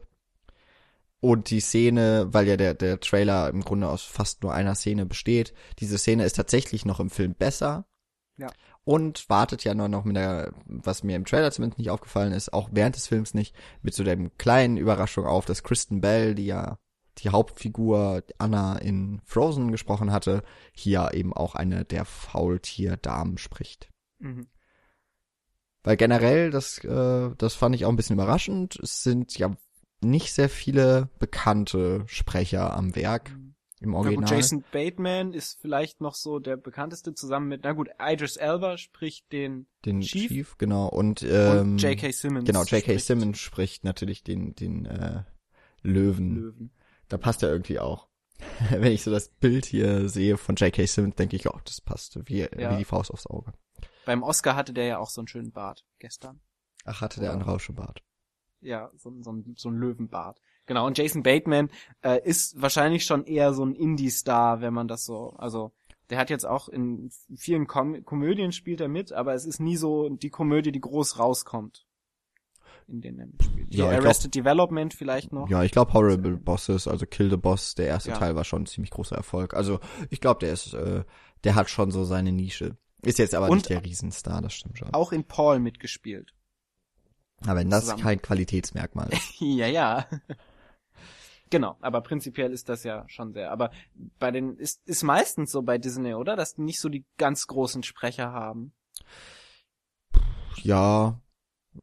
Und die Szene, weil ja der, der Trailer im Grunde aus fast nur einer Szene besteht, diese Szene ist tatsächlich noch im Film besser. Ja. Und wartet ja nur noch mit der, was mir im Trailer zumindest nicht aufgefallen ist, auch während des Films nicht, mit so der kleinen Überraschung auf, dass Kristen Bell, die ja die Hauptfigur Anna in Frozen gesprochen hatte, hier eben auch eine der Faultierdamen spricht. Mhm. Weil generell, das, äh, das fand ich auch ein bisschen überraschend, es sind ja nicht sehr viele bekannte Sprecher am Werk im Na Original. gut, Jason Bateman ist vielleicht noch so der bekannteste zusammen mit, na gut, Idris Elba spricht den den Chief. Chief, genau, und, ähm, und J.K. Simmons. Genau, J.K. spricht Simmons spricht natürlich den, den äh, Löwen. Löwen. Da passt er irgendwie auch. Wenn ich so das Bild hier sehe von J.K. Simmons, denke ich, oh, das passt wie, Ja. wie die Faust aufs Auge. Beim Oscar hatte der ja auch so einen schönen Bart gestern. Ach, hatte der einen Rauschebart. Ja, so, so, ein- so ein Löwenbart. Genau, und Jason Bateman äh, ist wahrscheinlich schon eher so ein Indie-Star, wenn man das so, also der hat jetzt auch in vielen Kom Komödien spielt er mit, aber es ist nie so die Komödie, die groß rauskommt. In denen er mitspielt. Ja, Hier Arrested Development vielleicht noch. Ja, ich glaube Horrible Bosses, also Kill the Boss, der erste Ja. Teil war schon ein ziemlich großer Erfolg. Also ich glaube, der ist, äh, der hat schon so seine Nische. Ist jetzt aber Und- nicht der Riesenstar, das stimmt schon. Auch in Paul mitgespielt. Aber wenn das zusammen. kein Qualitätsmerkmal ist. ja, ja. genau, aber prinzipiell ist das ja schon sehr. Aber bei den ist ist meistens so bei Disney, oder, dass die nicht so die ganz großen Sprecher haben. Ja,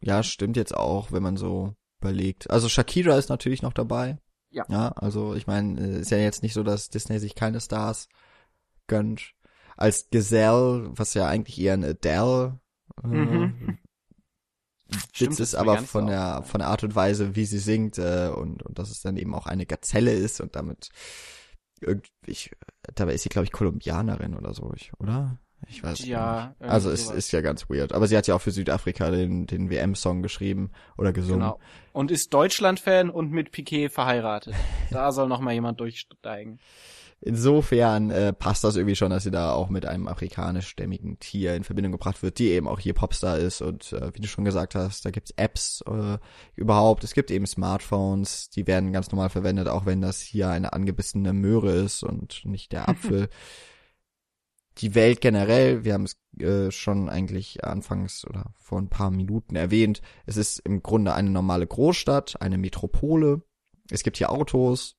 ja, stimmt jetzt auch, wenn man so überlegt. Also Shakira ist natürlich noch dabei. Ja. Ja, also ich meine, äh, ist ja jetzt nicht so, dass Disney sich keine Stars gönnt. Als Giselle, was ja eigentlich eher ein Adele äh, Mhm. Stimmt, Witz das ist aber von der von der Art und Weise, wie sie singt äh, und und dass es dann eben auch eine Gazelle ist und damit irgendwie ich, dabei ist sie glaube ich Kolumbianerin oder so, ich, oder? Ich weiß Ja, nicht. Also es sowas. ist ja ganz weird, aber sie hat ja auch für Südafrika den den WM Song geschrieben oder gesungen. Genau. Und ist Deutschland-Fan und mit Piquet verheiratet. Da soll noch mal jemand durchsteigen. Insofern äh, passt das irgendwie schon, dass sie da auch mit einem afrikanischstämmigen Tier in Verbindung gebracht wird, die eben auch hier Popstar ist und äh, wie du schon gesagt hast, da gibt's Apps äh, überhaupt, es gibt eben Smartphones, die werden ganz normal verwendet, auch wenn das hier eine angebissene Möhre ist und nicht der Apfel. Die Welt generell, wir haben es äh, schon eigentlich anfangs oder vor ein paar Minuten erwähnt, es ist im Grunde eine normale Großstadt, eine Metropole. Es gibt hier Autos,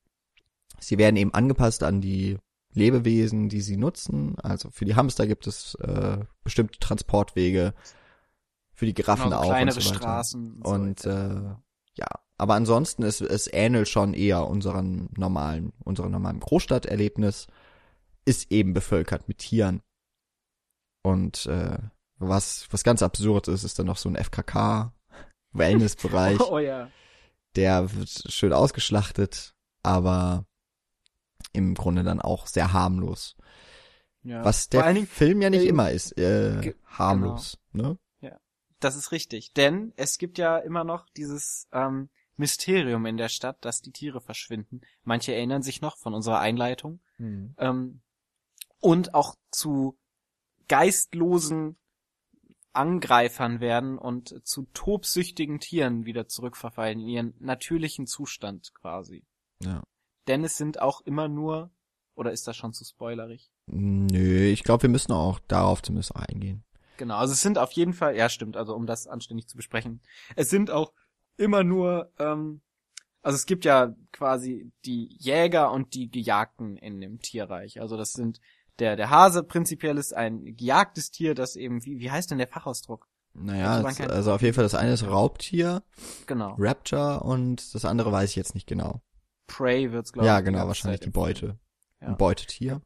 Sie werden eben angepasst an die Lebewesen, die sie nutzen. Also für die Hamster gibt es äh, bestimmte Transportwege, für die Giraffen Genau, so auch kleinere und so weiter. Straßen. so Und etc. äh, ja, aber ansonsten ist es ähnelt schon eher unseren normalen, unserem normalen Großstadterlebnis, ist eben bevölkert mit Tieren. Und äh, was was ganz absurd ist, ist dann noch so ein FKK Wellnessbereich oh ja. der wird schön ausgeschlachtet, aber im Grunde dann auch sehr harmlos. Ja. Was der Dingen, Film ja nicht äh, immer ist, äh, ge- harmlos, ne? das ist richtig, denn es gibt ja immer noch dieses ähm, Mysterium in der Stadt, dass die Tiere verschwinden. Manche erinnern sich noch von unserer Einleitung. Ähm, und auch zu geistlosen Angreifern werden und zu tobsüchtigen Tieren wieder zurückverfallen, in ihren natürlichen Zustand quasi. Ja. Denn es sind auch immer nur, oder ist das schon zu spoilerig? Nö, ich glaube, wir müssen auch darauf zumindest eingehen. Genau, also es sind auf jeden Fall, ja stimmt, also um das anständig zu besprechen, es sind auch immer nur, ähm, also es gibt ja quasi die Jäger und die Gejagten in dem Tierreich. Also das sind der der Hase prinzipiell ist ein gejagtes Tier, das eben wie wie heißt denn der Fachausdruck? Naja, Also es- also auf jeden Fall das eine ist Raubtier, Genau, Raptor und das andere weiß ich jetzt nicht genau. Prey wird's glaube ich. Ja, genau, wahrscheinlich Zeit die. Beute. Ja. Ein Beutetier.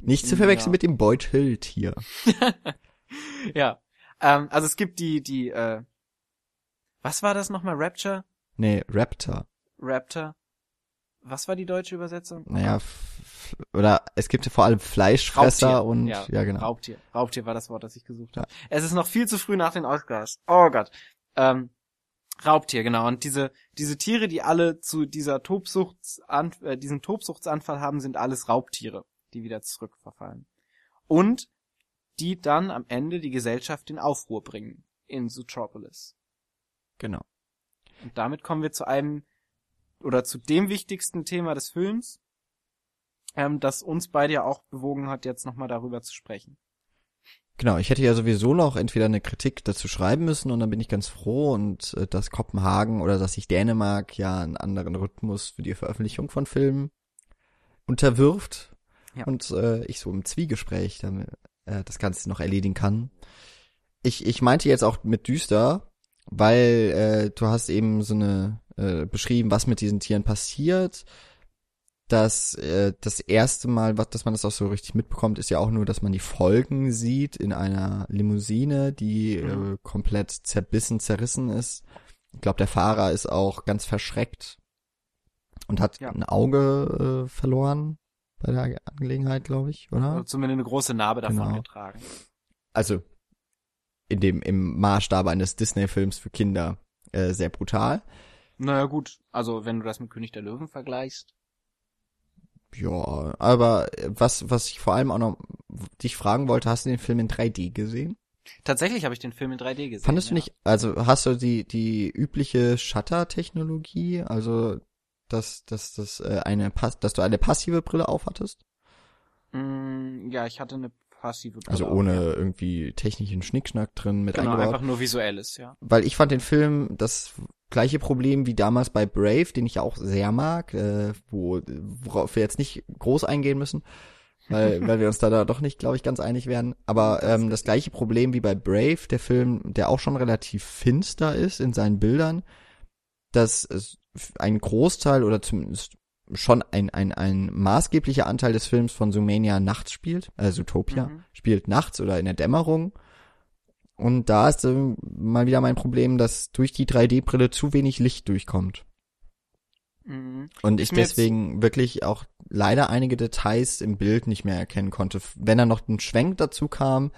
Nicht zu Ja. verwechseln mit dem Beuteltier. Ja, ähm, also es gibt die die äh, was war das nochmal? Rapture, Nee, Raptor. Raptor. Was war die deutsche Übersetzung? Naja, f- oder es gibt vor allem Fleischfresser Raubtier. und ja, ja, genau. Raubtier. Raubtier war das Wort, das ich gesucht habe. Es ist noch viel zu früh nach den Oscars. Oh Gott. Ähm, Raubtier, genau. Und diese diese Tiere, die alle zu dieser Tobsuchtsan äh, diesen Tobsuchtsanfall haben, sind alles Raubtiere, die wieder zurückverfallen. Und die dann am Ende die Gesellschaft in Aufruhr bringen in Zootropolis. Genau. Und damit kommen wir zu einem oder zu dem wichtigsten Thema des Films, ähm, das uns beide ja auch bewogen hat, jetzt nochmal darüber zu sprechen. Genau, ich hätte ja sowieso noch entweder eine Kritik dazu schreiben müssen und dann bin ich ganz froh und äh, dass Kopenhagen oder dass sich Dänemark ja einen anderen Rhythmus für die Veröffentlichung von Filmen unterwirft Ja. und äh, ich so im Zwiegespräch damit äh, das Ganze noch erledigen kann. Ich, ich meinte jetzt auch mit düster, weil äh, du hast eben so eine äh, beschrieben, was mit diesen Tieren passiert. Das, äh, das erste Mal, was, dass man das auch so richtig mitbekommt, ist ja auch nur, dass man die Folgen sieht in einer Limousine, die Mhm. äh, komplett zerbissen, zerrissen ist. Ich glaube, der Fahrer ist auch ganz verschreckt und hat Ja. ein Auge äh, verloren bei der Angelegenheit, glaube ich, oder? Also zumindest eine große Narbe davon Genau. getragen. also in dem im Maßstab eines Disney-Films für Kinder äh, sehr brutal. Naja gut, also wenn du das mit König der Löwen vergleichst. Ja, aber äh, was was ich vor allem auch noch dich fragen wollte, hast du den Film in 3D gesehen? Tatsächlich habe ich den Film in 3D gesehen. Fandest du ja. nicht, also hast du die die übliche Shutter-Technologie, also dass dass das äh, eine dass du eine passive Brille aufhattest, Mm, ja, ich hatte eine passive Brille also ohne ja. irgendwie technischen Schnickschnack drin mit Genau, eingebaut. einfach nur visuelles, ja. weil ich fand den Film das gleiche Problem wie damals bei Brave, den ich ja auch sehr mag, äh, wo worauf wir jetzt nicht groß eingehen müssen, weil weil wir uns da, da doch nicht, glaube ich, ganz einig werden. Aber ähm, das gleiche Problem wie bei Brave, der Film, der auch schon relativ finster ist in seinen Bildern, dass es ein Großteil oder zumindest schon ein, ein, ein maßgeblicher Anteil des Films von Sumania nachts spielt, also Zootopia Mhm. spielt nachts oder in der Dämmerung. Und da ist ähm, mal wieder mein Problem, dass durch die 3D-Brille zu wenig Licht durchkommt. Mhm. Und ich jetzt- deswegen wirklich auch leider einige Details im Bild nicht mehr erkennen konnte. Wenn da noch ein Schwenk dazu kam,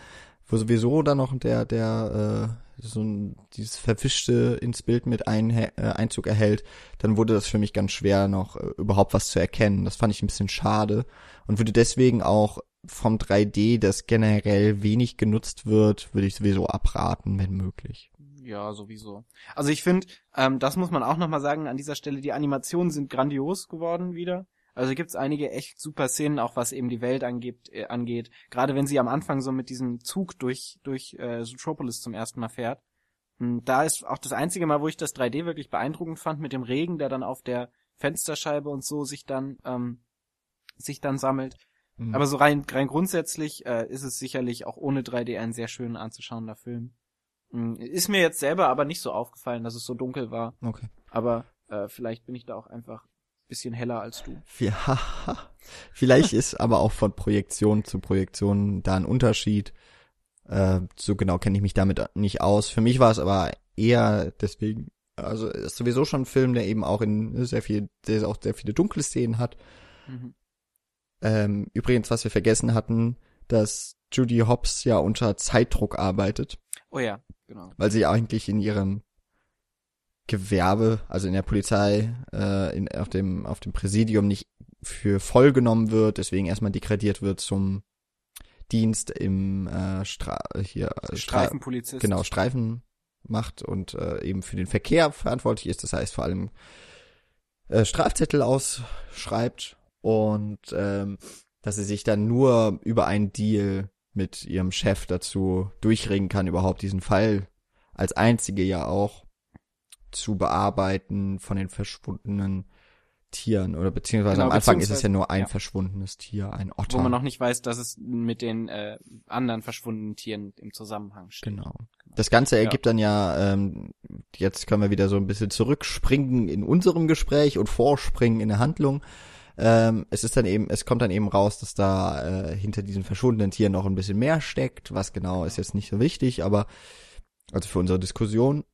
wo sowieso dann noch der, der, äh, so ein, dieses Verwischte ins Bild mit ein, äh, Einzug erhält, dann wurde das für mich ganz schwer, noch äh, überhaupt was zu erkennen. Das fand ich ein bisschen schade und würde deswegen auch vom 3D, das generell wenig genutzt wird, würde ich sowieso abraten, wenn möglich. Ja, sowieso. Also ich finde, ähm, das muss man auch nochmal sagen an dieser Stelle, die Animationen sind grandios geworden wieder. Also gibt's einige echt super Szenen, auch was eben die Welt angeht, äh, angeht. Gerade wenn sie am Anfang so mit diesem Zug durch, durch äh, Zootropolis zum ersten Mal fährt. Hm, Da ist auch das einzige Mal, wo ich das 3D wirklich beeindruckend fand, mit dem Regen, der dann auf der Fensterscheibe und so sich dann, ähm, sich dann sammelt. Mhm. Aber so rein, rein grundsätzlich äh, ist es sicherlich auch ohne 3D ein sehr schön anzuschauender Film. Mm, Ist mir jetzt selber aber nicht so aufgefallen, dass es so dunkel war. Okay. Aber äh, vielleicht bin ich da auch einfach ein bisschen heller als du. Ja, vielleicht ist aber auch von Projektion zu Projektion da ein Unterschied. Äh, so genau kenne ich mich damit nicht aus. Für mich war es aber eher deswegen, also ist sowieso schon ein Film, der eben auch in sehr viel, der auch sehr viele dunkle Szenen hat. Mhm. Ähm, übrigens, was wir vergessen hatten, dass Judy Hobbs ja unter Zeitdruck arbeitet, Oh ja, genau. weil sie eigentlich in ihrem Gewerbe, also in der Polizei, äh, in, auf dem auf dem Präsidium nicht für voll genommen wird, deswegen erstmal degradiert wird zum Dienst im äh, Stra hier äh, Stra Streifenpolizist. genau Streifen macht und äh, eben für den Verkehr verantwortlich ist. Das heißt vor allem äh, Strafzettel ausschreibt und ähm, dass sie sich dann nur über einen Deal mit ihrem Chef dazu durchringen kann, überhaupt diesen Fall als einzige ja auch zu bearbeiten von den verschwundenen Tieren oder beziehungsweise Genau, am Anfang ist es beziehungsweise- ja nur ein ja. verschwundenes Tier, ein Otter. Wo man noch nicht weiß, dass es mit den äh, anderen verschwundenen Tieren im Zusammenhang steht. Genau. Das Ganze ergibt dann ja, ähm, jetzt können wir wieder so ein bisschen zurückspringen in unserem Gespräch und vorspringen in der Handlung. Ähm, es ist dann eben, es kommt dann eben raus, dass da äh, hinter diesen verschwundenen Tieren noch ein bisschen mehr steckt. Was genau ist jetzt nicht so wichtig, aber also für unsere Diskussion.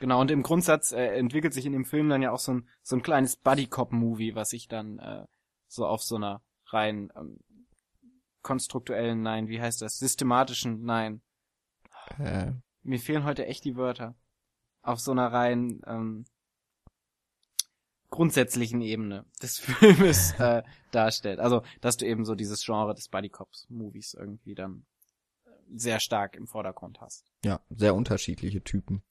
Genau, und im Grundsatz äh, entwickelt sich in dem Film dann ja auch so ein, so ein kleines Buddy-Cop-Movie, was sich dann äh, so auf so einer rein ähm, konstruktuellen, nein, wie heißt das, systematischen, nein, Äh, mir fehlen heute echt die Wörter, auf so einer rein ähm, grundsätzlichen Ebene des Filmes äh, darstellt. Also, dass du eben so dieses Genre des Buddy-Cops-Movies irgendwie dann äh, sehr stark im Vordergrund hast. ja, sehr unterschiedliche Typen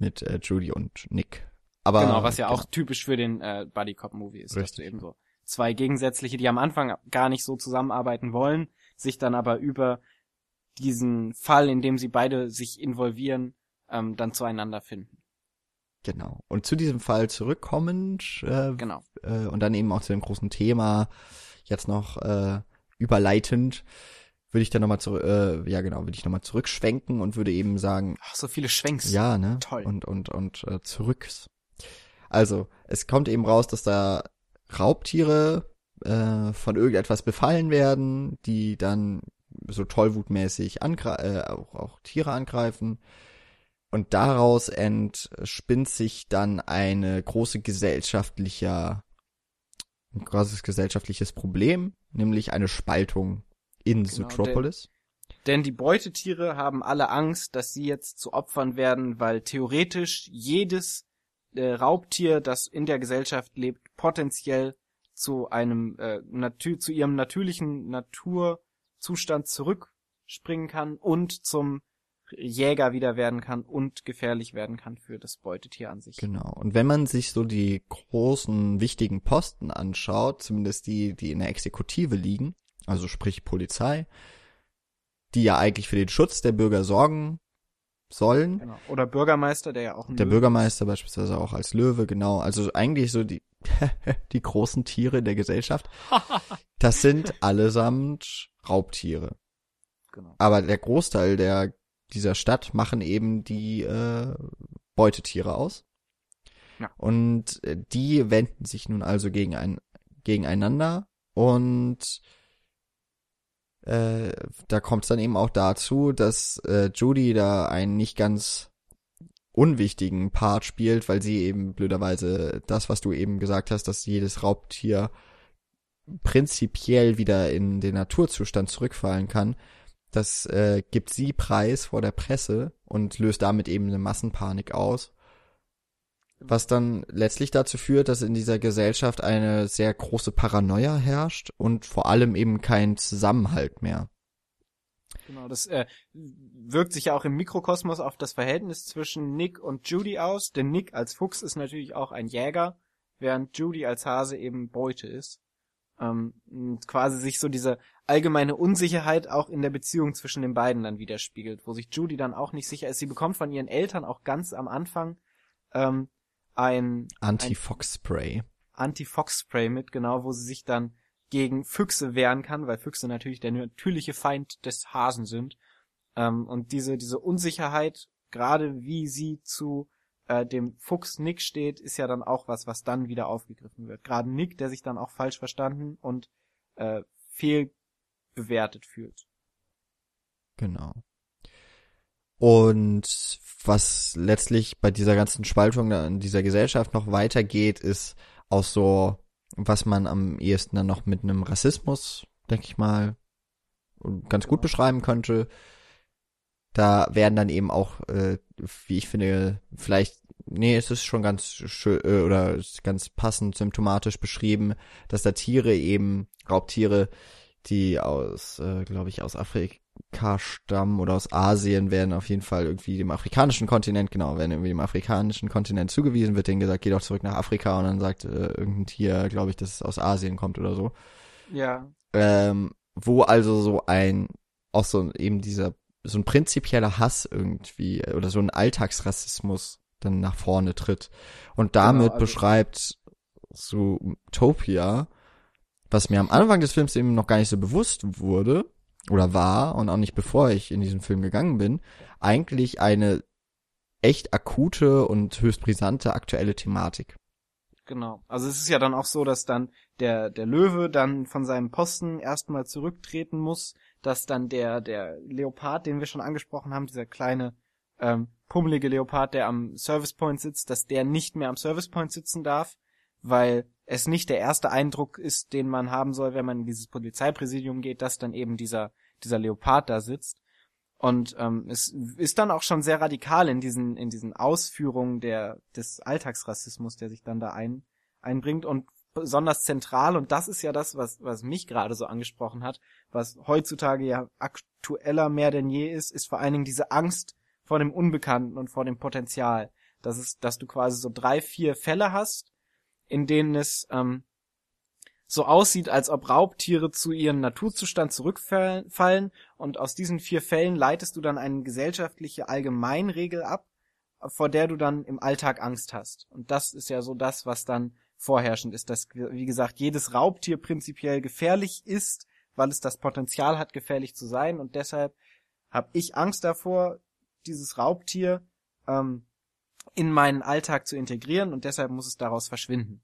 mit äh, Judy und Nick. Aber genau, was ja auch genau. typisch für den äh, Buddy Cop Movie ist, dass Richtig, du eben so zwei gegensätzliche, die am Anfang gar nicht so zusammenarbeiten wollen, sich dann aber über diesen Fall, in dem sie beide sich involvieren, ähm, dann zueinander finden. genau. Und zu diesem Fall zurückkommend äh, Genau. äh, und dann eben auch zu dem großen Thema jetzt noch äh, überleitend würde ich dann nochmal zurück, äh, ja genau, würde ich nochmal zurückschwenken und würde eben sagen, Ach, so viele Schwenks. ja, ne? Toll. Und und und äh, zurück. Also, es kommt eben raus, dass da Raubtiere äh, von irgendetwas befallen werden, die dann so tollwutmäßig angre äh, auch, auch Tiere angreifen. Und daraus entspinnt sich dann eine große gesellschaftlicher, ein großes gesellschaftliches Problem, nämlich eine Spaltung in Genau, Zootropolis. Denn die Beutetiere haben alle Angst, dass sie jetzt zu Opfern werden, weil theoretisch jedes äh, Raubtier, das in der Gesellschaft lebt, potenziell zu einem äh, natür zu ihrem natürlichen Naturzustand zurückspringen kann und zum Jäger wieder werden kann und gefährlich werden kann für das Beutetier an sich. Genau. Und wenn man sich so die großen, wichtigen Posten anschaut, zumindest die, die in der Exekutive liegen, also sprich Polizei, die ja eigentlich für den Schutz der Bürger sorgen sollen. Genau. Oder Bürgermeister, der ja auch ein Der Löwe Bürgermeister beispielsweise auch als Löwe, genau. Also eigentlich so die, die großen Tiere der Gesellschaft. Das sind allesamt Raubtiere. ist. Genau. Aber der Großteil der, dieser Stadt machen eben die äh, Beutetiere aus. Ja. Und äh, die wenden sich nun also gegen ein, gegeneinander und äh, da kommt es dann eben auch dazu, dass äh, Judy da einen nicht ganz unwichtigen Part spielt, weil sie eben blöderweise das, was du eben gesagt hast, dass jedes Raubtier prinzipiell wieder in den Naturzustand zurückfallen kann, das äh, gibt sie preis vor der Presse und löst damit eben eine Massenpanik aus. Was dann letztlich dazu führt, dass in dieser Gesellschaft eine sehr große Paranoia herrscht und vor allem eben kein Zusammenhalt mehr. Genau, das äh, wirkt sich ja auch im Mikrokosmos auf das Verhältnis zwischen Nick und Judy aus, denn Nick als Fuchs ist natürlich auch ein Jäger, während Judy als Hase eben Beute ist. Ähm, und quasi sich so diese allgemeine Unsicherheit auch in der Beziehung zwischen den beiden dann widerspiegelt, wo sich Judy dann auch nicht sicher ist. Sie bekommt von ihren Eltern auch ganz am Anfang ähm, ein Anti-Fox-Spray. Anti-Fox-Spray mit, genau, wo sie sich dann gegen Füchse wehren kann, weil Füchse natürlich der natürliche Feind des Hasen sind. Ähm, und diese, diese Unsicherheit, gerade wie sie zu äh, dem Fuchs Nick steht, ist ja dann auch was, was dann wieder aufgegriffen wird. Gerade Nick, der sich dann auch falsch verstanden und äh, fehlbewertet fühlt. Genau. Und was letztlich bei dieser ganzen Spaltung in dieser Gesellschaft noch weitergeht, ist auch so, was man am ehesten dann noch mit einem Rassismus denke ich mal, ganz gut beschreiben könnte. Da werden dann eben auch, äh, wie ich finde, vielleicht, nee, es ist schon ganz schön äh, oder ganz passend symptomatisch beschrieben, dass da Tiere eben, Raubtiere, die aus, äh, glaube ich, aus Afrika stammen oder aus Asien, werden auf jeden Fall irgendwie dem afrikanischen Kontinent, genau, werden irgendwie dem afrikanischen Kontinent zugewiesen, wird denen gesagt, geh doch zurück nach Afrika und dann sagt äh, irgendein Tier, glaube ich, dass es aus Asien kommt oder so. Ja. Ähm, wo also so ein, auch so eben dieser, so ein prinzipieller Hass irgendwie oder so ein Alltagsrassismus dann nach vorne tritt. Und damit Genau, also- beschreibt Zootopia, was mir am Anfang des Films eben noch gar nicht so bewusst wurde oder war und auch nicht bevor ich in diesen Film gegangen bin, eigentlich eine echt akute und höchst brisante aktuelle Thematik. Genau. Also es ist ja dann auch so, dass dann der, der Löwe dann von seinem Posten erstmal zurücktreten muss, dass dann der, der Leopard, den wir schon angesprochen haben, dieser kleine, ähm, pummelige Leopard, der am Service Point sitzt, dass der nicht mehr am Service Point sitzen darf, weil es nicht der erste Eindruck ist, den man haben soll, wenn man in dieses Polizeipräsidium geht, dass dann eben dieser, dieser Leopard da sitzt. Und ähm, es ist dann auch schon sehr radikal in diesen, in diesen Ausführungen der, des Alltagsrassismus, der sich dann da ein, einbringt und besonders zentral, und das ist ja das, was, was mich gerade so angesprochen hat, was heutzutage ja aktueller mehr denn je ist, ist vor allen Dingen diese Angst vor dem Unbekannten und vor dem Potenzial. Das ist, dass du quasi so drei, vier Fälle hast, in denen es ähm, so aussieht, als ob Raubtiere zu ihrem Naturzustand zurückfallen und aus diesen vier Fällen leitest du dann eine gesellschaftliche Allgemeinregel ab, vor der du dann im Alltag Angst hast. Und das ist ja so das, was dann vorherrschend ist, dass, wie gesagt, jedes Raubtier prinzipiell gefährlich ist, weil es das Potenzial hat, gefährlich zu sein. Und deshalb habe ich Angst davor, dieses Raubtier ähm, in meinen Alltag zu integrieren und deshalb muss es daraus verschwinden.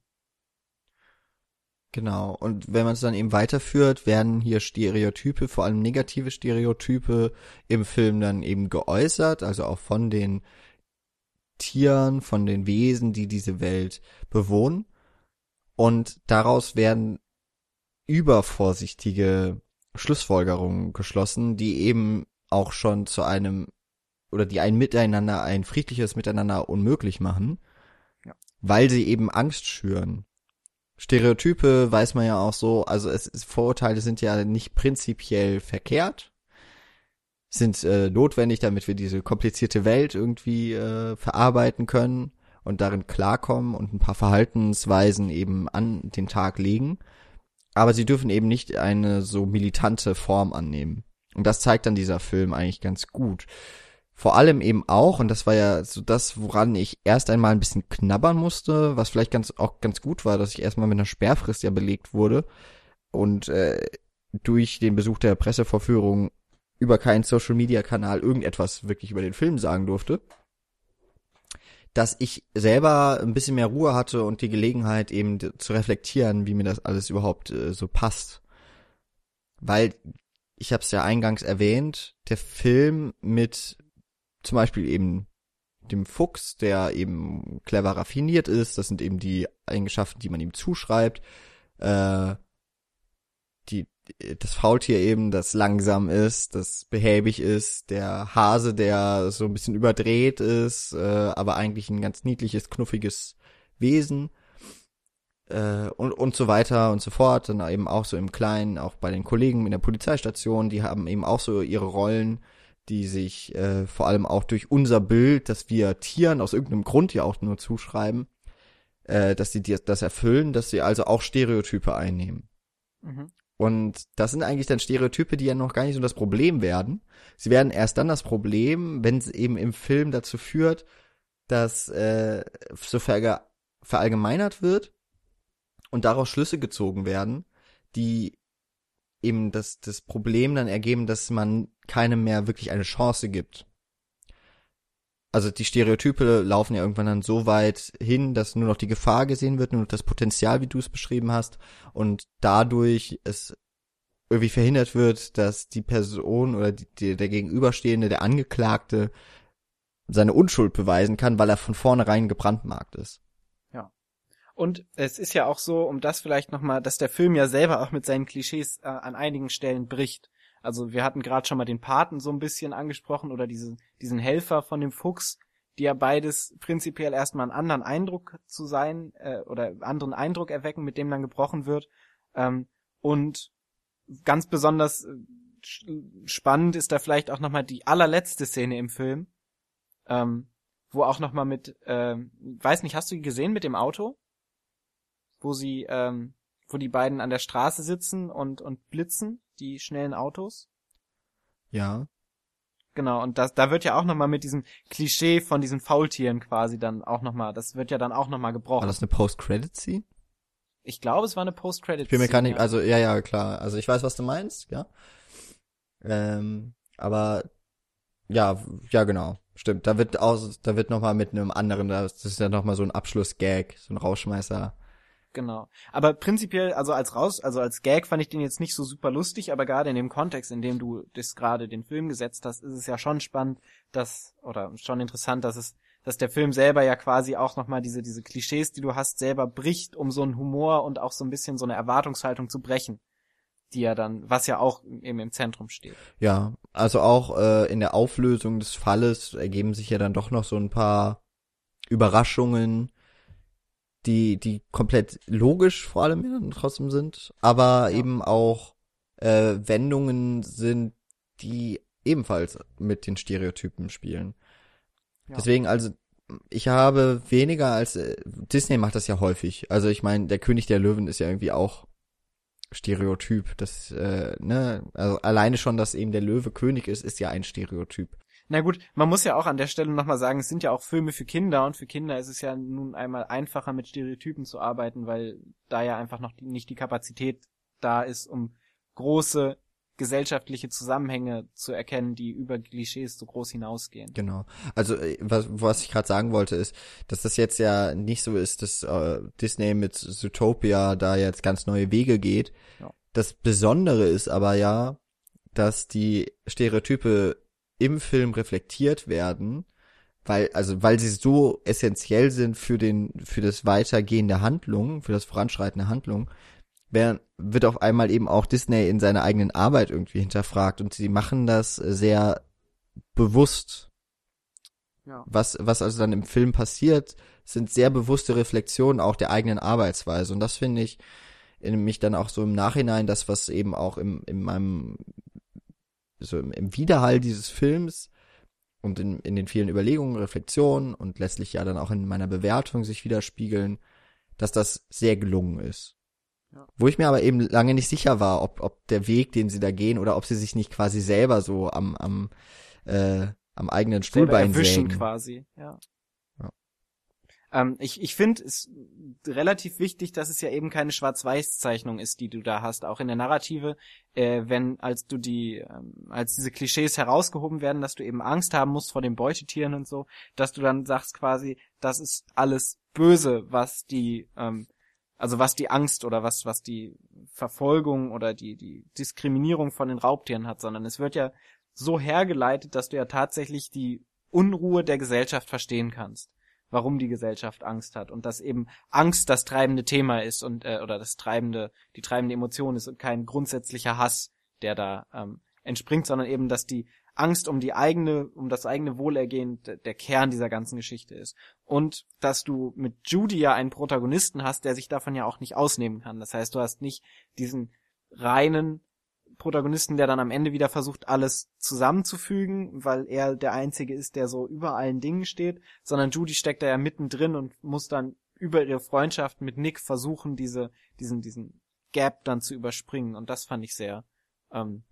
Genau. Und wenn man es dann eben weiterführt, werden hier Stereotype, vor allem negative Stereotype im Film dann eben geäußert, also auch von den Tieren, von den Wesen, die diese Welt bewohnen. Und daraus werden übervorsichtige Schlussfolgerungen geschlossen, die eben auch schon zu einem oder die ein Miteinander, ein friedliches Miteinander unmöglich machen, Ja. weil sie eben Angst schüren. Stereotype weiß man ja auch so, also es ist, Vorurteile sind ja nicht prinzipiell verkehrt, sind äh, notwendig, damit wir diese komplizierte Welt irgendwie äh, verarbeiten können und darin klarkommen und ein paar Verhaltensweisen eben an den Tag legen. Aber sie dürfen eben nicht eine so militante Form annehmen. Und das zeigt dann dieser Film eigentlich ganz gut. Vor allem eben auch, und das war ja so das, woran ich erst einmal ein bisschen knabbern musste, was vielleicht ganz auch ganz gut war, dass ich erstmal mit einer Sperrfrist ja belegt wurde und äh, durch den Besuch der Pressevorführung über keinen Social Media Kanal irgendetwas wirklich über den Film sagen durfte, dass ich selber ein bisschen mehr Ruhe hatte und die Gelegenheit eben zu reflektieren, wie mir das alles überhaupt äh, so passt. Weil ich habe es ja eingangs erwähnt, der Film mit zum Beispiel eben dem Fuchs, der eben clever raffiniert ist, das sind eben die Eigenschaften, die man ihm zuschreibt, äh, die, das Faultier eben, das langsam ist, das behäbig ist, der Hase, der so ein bisschen überdreht ist, äh, aber eigentlich ein ganz niedliches, knuffiges Wesen. Äh, und, und so weiter und so fort. Dann eben auch so im Kleinen, auch bei den Kollegen in der Polizeistation, die haben eben auch so ihre Rollen, die sich äh, vor allem auch durch unser Bild, das wir Tieren aus irgendeinem Grund ja auch nur zuschreiben, äh, dass sie das erfüllen, dass sie also auch Stereotype einnehmen. Mhm. Und das sind eigentlich dann Stereotype, die ja noch gar nicht so das Problem werden. Sie werden erst dann das Problem, wenn es eben im Film dazu führt, dass äh, so verallgemeinert wird und daraus Schlüsse gezogen werden, die eben das, das Problem dann ergeben, dass man keinem mehr wirklich eine Chance gibt. Also die Stereotype laufen ja irgendwann dann so weit hin, dass nur noch die Gefahr gesehen wird, nur noch das Potenzial, wie du es beschrieben hast, und dadurch es irgendwie verhindert wird, dass die Person oder die, die, der Gegenüberstehende, der Angeklagte, seine Unschuld beweisen kann, weil er von vornherein gebrandmarkt ist. Und es ist ja auch so, um das vielleicht nochmal, dass der Film ja selber auch mit seinen Klischees äh, an einigen Stellen bricht. Also wir hatten gerade schon mal den Paten so ein bisschen angesprochen oder diesen, diesen Helfer von dem Fuchs, die ja beides prinzipiell erstmal einen anderen Eindruck zu sein äh, oder anderen Eindruck erwecken, mit dem dann gebrochen wird. Ähm, und ganz besonders äh, spannend ist da vielleicht auch nochmal die allerletzte Szene im Film, ähm, wo auch nochmal mit, ähm, weiß nicht, hast du die gesehen mit dem Auto? Wo sie, ähm, wo die beiden an der Straße sitzen und, und blitzen, die schnellen Autos? Ja. Genau, und das, da wird ja auch nochmal mit diesem Klischee von diesen Faultieren quasi dann auch nochmal, das wird ja dann auch nochmal gebrochen. War das eine Post-Credit-Scene? Ich glaube, es war eine Post-Credit-Scene. Ich bin mir gar nicht, also, ja, ja, klar. Also ich weiß, was du meinst, ja. Ähm, aber, ja, ja, genau. Stimmt. Da wird auch, da wird nochmal mit einem anderen, das ist ja nochmal so ein Abschluss-Gag, so ein Rauschmeißer. Genau. Aber prinzipiell, also als raus, also als Gag fand ich den jetzt nicht so super lustig, aber gerade in dem Kontext, in dem du das gerade den Film gesetzt hast, ist es ja schon spannend, dass, oder schon interessant, dass es, dass der Film selber ja quasi auch nochmal diese, diese Klischees, die du hast, selber bricht, um so einen Humor und auch so ein bisschen so eine Erwartungshaltung zu brechen. Die ja dann, was ja auch eben im Zentrum steht. Ja, also auch äh, in der Auflösung des Falles ergeben sich ja dann doch noch so ein paar Überraschungen, die, die komplett logisch vor allem ja, trotzdem sind, aber Ja. eben auch äh, Wendungen sind, die ebenfalls mit den Stereotypen spielen. Ja. Deswegen, also, ich habe weniger als äh, Disney macht das ja häufig. Also ich meine, der König der Löwen ist ja irgendwie auch Stereotyp. Das, äh, ne, also alleine schon, dass eben der Löwe König ist, ist ja ein Stereotyp. Na gut, man muss ja auch an der Stelle nochmal sagen, es sind ja auch Filme für Kinder und für Kinder ist es ja nun einmal einfacher mit Stereotypen zu arbeiten, weil da ja einfach noch die, nicht die Kapazität da ist, um große gesellschaftliche Zusammenhänge zu erkennen, die über Klischees so groß hinausgehen. Genau. Also äh, was, was ich gerade sagen wollte ist, dass das jetzt ja nicht so ist, dass äh, Disney mit Zootopia da jetzt ganz neue Wege geht. Ja. Das Besondere ist aber ja, dass die Stereotype im Film reflektiert werden, weil also weil sie so essentiell sind für den für das Weitergehen der Handlung, für das Voranschreiten der Handlung, werden, wird auf einmal eben auch Disney in seiner eigenen Arbeit irgendwie hinterfragt und sie machen das sehr bewusst. Ja. Was, was also dann im Film passiert, sind sehr bewusste Reflexionen auch der eigenen Arbeitsweise. Und das finde ich in mich dann auch so im Nachhinein, das, was eben auch im, in meinem, so im, im Widerhall dieses Films und in, in den vielen Überlegungen, Reflexionen und letztlich ja dann auch in meiner Bewertung sich widerspiegeln, dass das sehr gelungen ist. Ja. Wo ich mir aber eben lange nicht sicher war, ob, ob der Weg, den sie da gehen, oder ob sie sich nicht quasi selber so am, am, äh, am eigenen Stuhlbein erwischen sägen. quasi. Ja. Ähm, ich ich finde es relativ wichtig, dass es ja eben keine Schwarz-Weiß-Zeichnung ist, die du da hast, auch in der Narrative, äh, wenn als du die, ähm, als diese Klischees herausgehoben werden, dass du eben Angst haben musst vor den Beutetieren und so, dass du dann sagst quasi, das ist alles böse, was die, ähm, also was die Angst oder was was die Verfolgung oder die die Diskriminierung von den Raubtieren hat, sondern es wird ja so hergeleitet, dass du ja tatsächlich die Unruhe der Gesellschaft verstehen kannst, warum die Gesellschaft Angst hat und dass eben Angst das treibende Thema ist und äh, oder das treibende die treibende Emotion ist und kein grundsätzlicher Hass, der da ähm, entspringt, sondern eben, dass die Angst um die eigene, um das eigene Wohlergehen der Kern dieser ganzen Geschichte ist. Und dass du mit Judy ja einen Protagonisten hast, der sich davon ja auch nicht ausnehmen kann. Das heißt, du hast nicht diesen reinen Protagonisten, der dann am Ende wieder versucht, alles zusammenzufügen, weil er der Einzige ist, der so über allen Dingen steht, sondern Judy steckt da ja mittendrin und muss dann über ihre Freundschaft mit Nick versuchen, diese, diesen, diesen Gap dann zu überspringen. Und das fand ich sehr, ähm,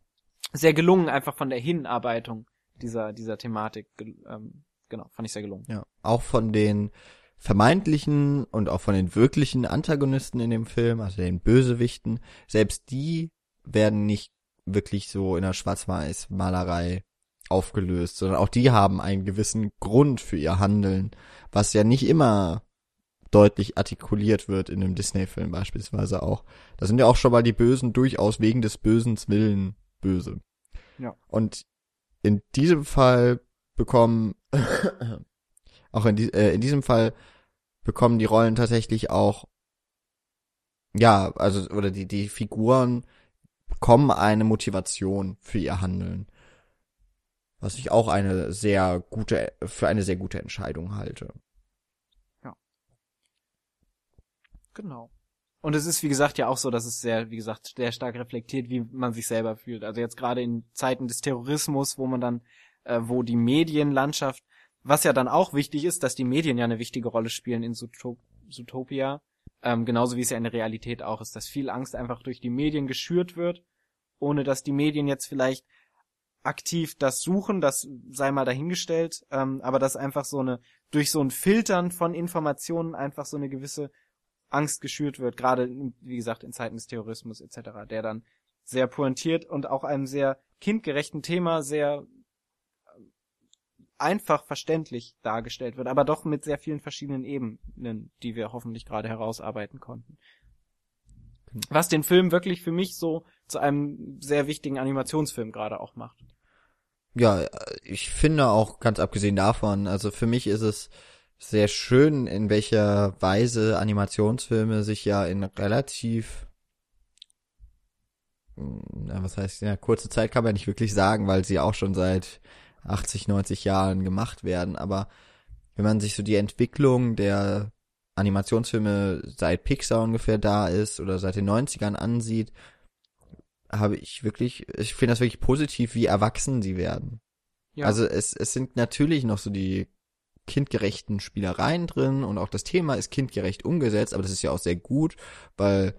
sehr gelungen, einfach von der Hinarbeitung dieser, dieser Thematik, ähm, genau, fand ich sehr gelungen. Ja, auch von den vermeintlichen und auch von den wirklichen Antagonisten in dem Film, also den Bösewichten, selbst die werden nicht wirklich so in der Schwarz-Weiß-Malerei aufgelöst, sondern auch die haben einen gewissen Grund für ihr Handeln, was ja nicht immer deutlich artikuliert wird in einem Disney-Film beispielsweise auch. Da sind ja auch schon mal die Bösen durchaus wegen des Bösens Willen böse. Ja. Und in diesem Fall bekommen auch in, die, äh, in diesem Fall bekommen die Rollen tatsächlich auch ja, also, oder die, die Figuren bekommen eine Motivation für ihr Handeln. Was ich auch eine sehr gute, für eine sehr gute Entscheidung halte. Genau. Und es ist, wie gesagt, ja auch so, dass es sehr, wie gesagt, sehr stark reflektiert, wie man sich selber fühlt. Also jetzt gerade in Zeiten des Terrorismus, wo man dann, äh, wo die Medienlandschaft, was ja dann auch wichtig ist, dass die Medien ja eine wichtige Rolle spielen in Zootopia, ähm, genauso wie es ja in der Realität auch ist, dass viel Angst einfach durch die Medien geschürt wird, ohne dass die Medien jetzt vielleicht aktiv das suchen, das sei mal dahingestellt, ähm, aber dass einfach so eine, durch so ein Filtern von Informationen einfach so eine gewisse Angst geschürt wird, gerade wie gesagt in Zeiten des Terrorismus etc., der dann sehr pointiert und auch einem sehr kindgerechten Thema sehr äh, einfach verständlich dargestellt wird, aber doch mit sehr vielen verschiedenen Ebenen, die wir hoffentlich gerade herausarbeiten konnten. Was den Film wirklich für mich so zu einem sehr wichtigen Animationsfilm gerade auch macht. Ja, ich finde auch ganz abgesehen davon, also für mich ist es sehr schön, in welcher Weise Animationsfilme sich ja in relativ na, was heißt, ja, kurze Zeit kann man nicht wirklich sagen, weil sie auch schon seit 80, 90 Jahren gemacht werden, aber wenn man sich so die Entwicklung der Animationsfilme seit Pixar ungefähr da ist oder seit den 90ern ansieht, habe ich wirklich, ich finde das wirklich positiv, wie erwachsen sie werden. Ja. Also es, es sind natürlich noch so die kindgerechten Spielereien drin und auch das Thema ist kindgerecht umgesetzt, aber das ist ja auch sehr gut, weil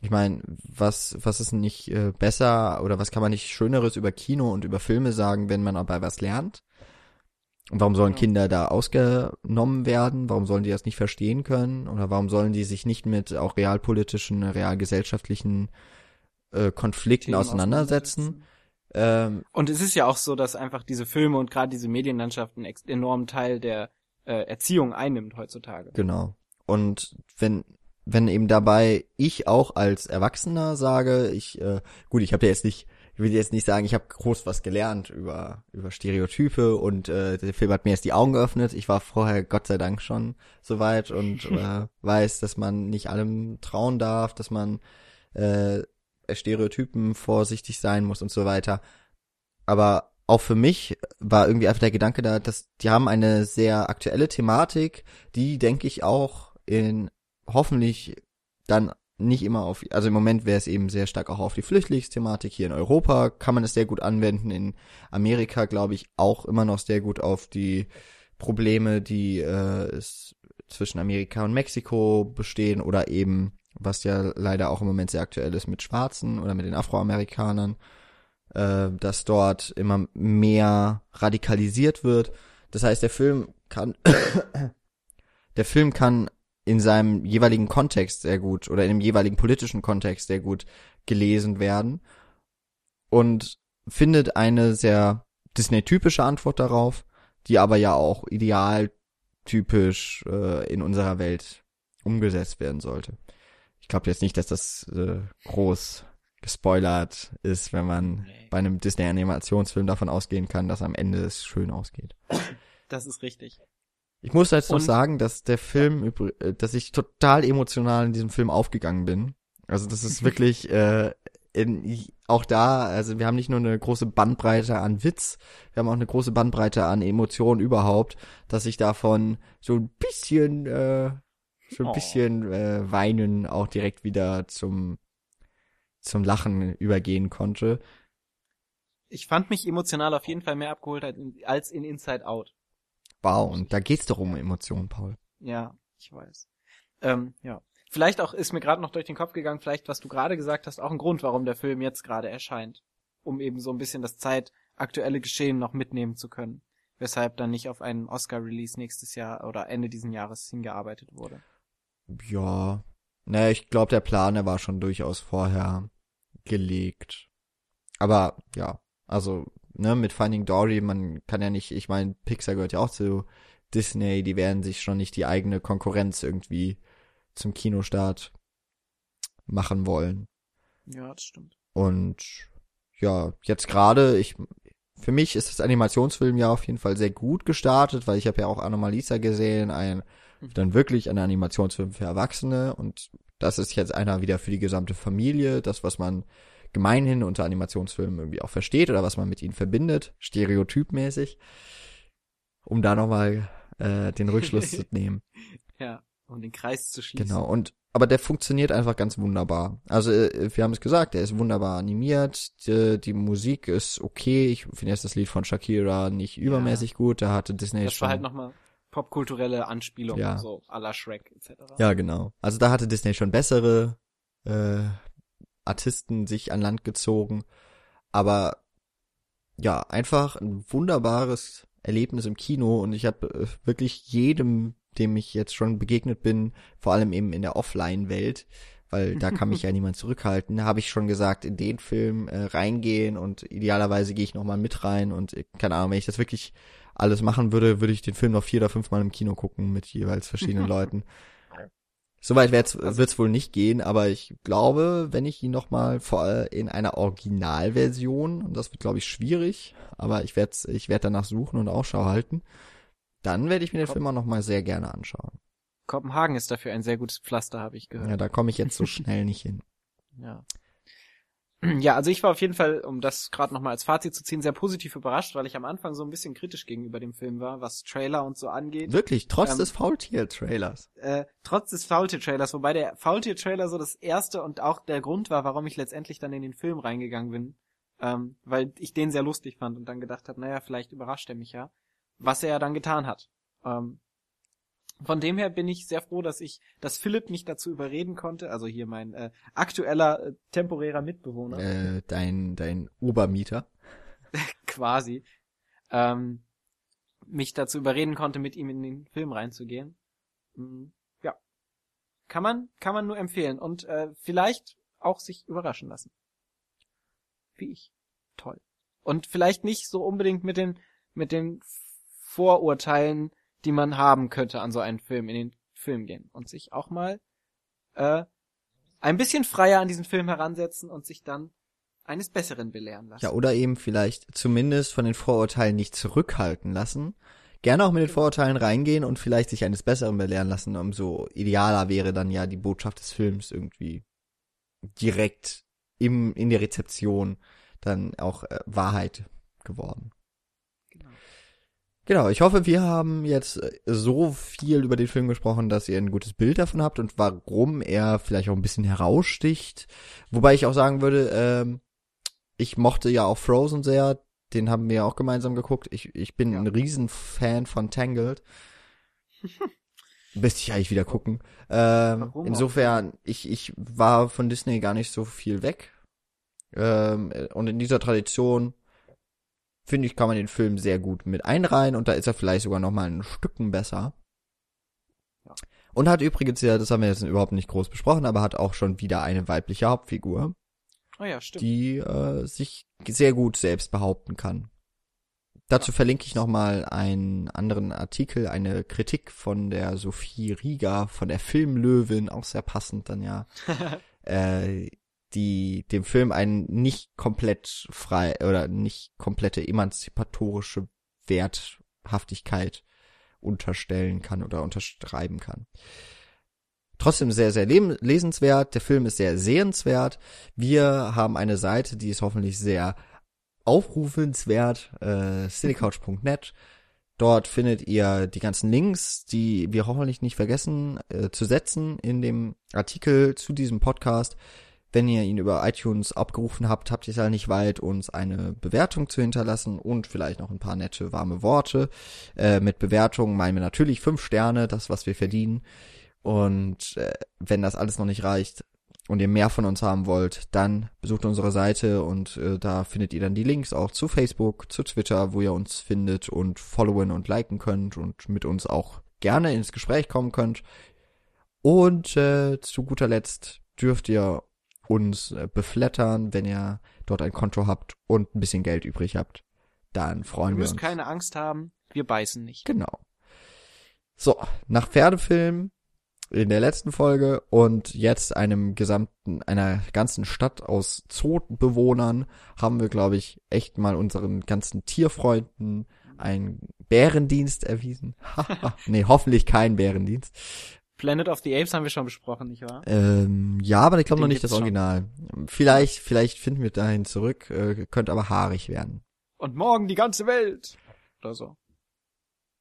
ich meine, was was ist nicht äh, besser oder was kann man nicht schöneres über Kino und über Filme sagen, wenn man dabei was lernt? Und warum sollen Kinder da ausgenommen werden? Warum sollen die das nicht verstehen können? Oder warum sollen die sich nicht mit auch realpolitischen, realgesellschaftlichen äh, Konflikten Themen auseinandersetzen? auseinandersetzen? Ähm, und es ist ja auch so, dass einfach diese Filme und gerade diese Medienlandschaft einen enormen Teil der äh, Erziehung einnimmt heutzutage. Genau. Und wenn wenn eben dabei ich auch als Erwachsener sage, ich äh, gut, ich habe ja jetzt nicht ich will jetzt nicht sagen, ich habe groß was gelernt über über Stereotype und äh, der Film hat mir jetzt die Augen geöffnet. Ich war vorher Gott sei Dank schon soweit und äh, weiß, dass man nicht allem trauen darf, dass man äh, Stereotypen vorsichtig sein muss und so weiter. Aber auch für mich war irgendwie einfach der Gedanke da, dass die haben eine sehr aktuelle Thematik, die denke ich auch in hoffentlich dann nicht immer auf, also im Moment wäre es eben sehr stark auch auf die Flüchtlingsthematik. Hier in Europa kann man es sehr gut anwenden. In Amerika glaube ich auch immer noch sehr gut auf die Probleme, die äh, es zwischen Amerika und Mexiko bestehen oder eben was ja leider auch im Moment sehr aktuell ist mit Schwarzen oder mit den Afroamerikanern, äh, dass dort immer mehr radikalisiert wird. Das heißt, der Film kann, der Film kann in seinem jeweiligen Kontext sehr gut oder in dem jeweiligen politischen Kontext sehr gut gelesen werden und findet eine sehr Disney-typische Antwort darauf, die aber ja auch idealtypisch äh, in unserer Welt umgesetzt werden sollte ich glaube jetzt nicht, dass das äh, groß gespoilert ist, wenn man bei einem Disney-Animationsfilm davon ausgehen kann, dass am Ende es schön ausgeht. Das ist richtig. Ich muss jetzt noch sagen, dass der Film, äh, dass ich total emotional in diesem Film aufgegangen bin. Also das ist wirklich äh, in, auch da, also wir haben nicht nur eine große Bandbreite an Witz, wir haben auch eine große Bandbreite an Emotionen überhaupt, dass ich davon so ein bisschen äh, so ein oh. bisschen äh, weinen auch direkt wieder zum zum Lachen übergehen konnte. Ich fand mich emotional auf jeden Fall mehr abgeholt als in Inside Out. Wow, und da geht's doch um Emotionen, Paul. Ja, ich weiß. Ähm, ja. Vielleicht auch ist mir gerade noch durch den Kopf gegangen, vielleicht was du gerade gesagt hast, auch ein Grund, warum der Film jetzt gerade erscheint, um eben so ein bisschen das zeitaktuelle Geschehen noch mitnehmen zu können, weshalb dann nicht auf einen Oscar-Release nächstes Jahr oder Ende diesen Jahres hingearbeitet wurde. Ja. Naja, ich glaube, der Plan, der war schon durchaus vorher gelegt. Aber ja, also, ne, mit Finding Dory, man kann ja nicht, ich meine, Pixar gehört ja auch zu Disney, die werden sich schon nicht die eigene Konkurrenz irgendwie zum Kinostart machen wollen. Ja, das stimmt. Und ja, jetzt gerade, ich für mich ist das Animationsfilm ja auf jeden Fall sehr gut gestartet, weil ich habe ja auch Anomalisa gesehen, ein dann wirklich ein Animationsfilm für Erwachsene und das ist jetzt einer wieder für die gesamte Familie, das, was man gemeinhin unter Animationsfilmen irgendwie auch versteht oder was man mit ihnen verbindet, stereotypmäßig, um da nochmal äh, den Rückschluss zu nehmen. Ja, um den Kreis zu schließen. Genau, und aber der funktioniert einfach ganz wunderbar. Also äh, wir haben es gesagt, der ist wunderbar animiert, die, die Musik ist okay. Ich finde jetzt das Lied von Shakira nicht übermäßig gut. Da hatte Disney Das schon war halt nochmal popkulturelle Anspielung, Ja. so à la Shrek etc. Ja, genau. Also da hatte Disney schon bessere äh, Artisten sich an Land gezogen. Aber ja, einfach ein wunderbares Erlebnis im Kino und ich habe äh, wirklich jedem, dem ich jetzt schon begegnet bin, vor allem eben in der Offline-Welt, weil da kann mich ja niemand zurückhalten, habe ich schon gesagt, in den Film äh, reingehen und idealerweise gehe ich nochmal mit rein und äh, keine Ahnung, wenn ich das wirklich alles machen würde, würde ich den Film noch vier oder fünfmal im Kino gucken mit jeweils verschiedenen Leuten. Soweit wird's, Also- wird's wohl nicht gehen, aber ich glaube, wenn ich ihn noch mal vor allem in einer Originalversion, und das wird glaube ich schwierig, aber ich werde ich werd danach suchen und Ausschau halten, dann werde ich mir den. Film auch noch mal sehr gerne anschauen. Kopenhagen ist dafür ein sehr gutes Pflaster, habe ich gehört. Ja, da komme ich jetzt so schnell nicht hin. Ja. Ja, also ich war auf jeden Fall, um das gerade nochmal als Fazit zu ziehen, sehr positiv überrascht, weil ich am Anfang so ein bisschen kritisch gegenüber dem Film war, was Trailer und so angeht. Wirklich, trotz Ähm, des Faultier-Trailers. Äh, trotz des Faultier-Trailers, wobei der Faultier-Trailer so das erste und auch der Grund war, warum ich letztendlich dann in den Film reingegangen bin. Ähm, weil ich den sehr lustig fand und dann gedacht habe, naja, vielleicht überrascht er mich ja. Was er ja dann getan hat. Ähm, von dem her bin ich sehr froh, dass ich, dass Philipp mich dazu überreden konnte, also hier mein äh, aktueller äh, temporärer Mitbewohner. Äh, dein, dein Obermieter. quasi, ähm, mich dazu überreden konnte, mit ihm in den Film reinzugehen. Mm, Ja. Kann man, kann man nur empfehlen und äh, vielleicht auch sich überraschen lassen. Wie ich. Toll. Und vielleicht nicht so unbedingt mit den, mit den Vorurteilen, die man haben könnte an so einen Film, in den Film gehen und sich auch mal äh, ein bisschen freier an diesen Film heransetzen und sich dann eines Besseren belehren lassen. Ja, oder eben vielleicht zumindest von den Vorurteilen nicht zurückhalten lassen. Gerne auch mit den Vorurteilen reingehen und vielleicht sich eines Besseren belehren lassen. Umso idealer wäre dann ja die Botschaft des Films irgendwie direkt im, in der Rezeption dann auch äh, Wahrheit geworden. Genau. Ich hoffe, wir haben jetzt äh, so viel über den Film gesprochen, dass ihr ein gutes Bild davon habt und warum er vielleicht auch ein bisschen heraussticht. Wobei ich auch sagen würde, ähm, ich mochte ja auch Frozen sehr, den haben wir auch gemeinsam geguckt. Ich, ich bin Ja. ein Riesenfan von Tangled. Müsste ich eigentlich wieder gucken. Ähm, insofern, ich, ich war von Disney gar nicht so viel weg. Ähm, und in dieser Tradition finde ich, kann man den Film sehr gut mit einreihen und da ist er vielleicht sogar noch mal ein Stücken besser. Ja. Und hat übrigens ja, das haben wir jetzt überhaupt nicht groß besprochen, aber hat auch schon wieder eine weibliche Hauptfigur, Oh ja, stimmt. die äh, sich sehr gut selbst behaupten kann. Dazu verlinke ich noch mal einen anderen Artikel, eine Kritik von der Sophie Rieger von der Filmlöwin, auch sehr passend dann ja, äh, die dem Film einen nicht komplett frei oder nicht komplette emanzipatorische Werthaftigkeit unterstellen kann oder unterschreiben kann. Trotzdem sehr, sehr lesenswert. Der Film ist sehr sehenswert. Wir haben eine Seite, die ist hoffentlich sehr aufrufenswert, äh, cinecouch.net. Dort findet ihr die ganzen Links, die wir hoffentlich nicht vergessen äh, zu setzen in dem Artikel zu diesem Podcast. Wenn ihr ihn über iTunes abgerufen habt, habt ihr es ja nicht weit, uns eine Bewertung zu hinterlassen und vielleicht noch ein paar nette, warme Worte. Äh, mit Bewertungen meinen wir natürlich fünf Sterne, das, was wir verdienen. Und äh, wenn das alles noch nicht reicht und ihr mehr von uns haben wollt, dann besucht unsere Seite und äh, da findet ihr dann die Links auch zu Facebook, zu Twitter, wo ihr uns findet und followen und liken könnt und mit uns auch gerne ins Gespräch kommen könnt. Und äh, zu guter Letzt dürft ihr uns äh, beflattern, wenn ihr dort ein Konto habt und ein bisschen Geld übrig habt. Dann freuen Ihr wir müsst uns. keine Angst haben, wir beißen nicht. Genau. So, nach Pferdefilm in der letzten Folge und jetzt einem gesamten, einer ganzen Stadt aus Zoobewohnern haben wir, glaube ich, echt mal unseren ganzen Tierfreunden einen Bärendienst erwiesen. Haha, nee, hoffentlich kein Bärendienst. Planet of the Apes haben wir schon besprochen, nicht wahr? Ähm, ja, aber ich glaube noch nicht das gibt's schon. Original. Vielleicht, vielleicht finden wir dahin zurück, äh, könnte aber haarig werden. Und morgen die ganze Welt. Oder so.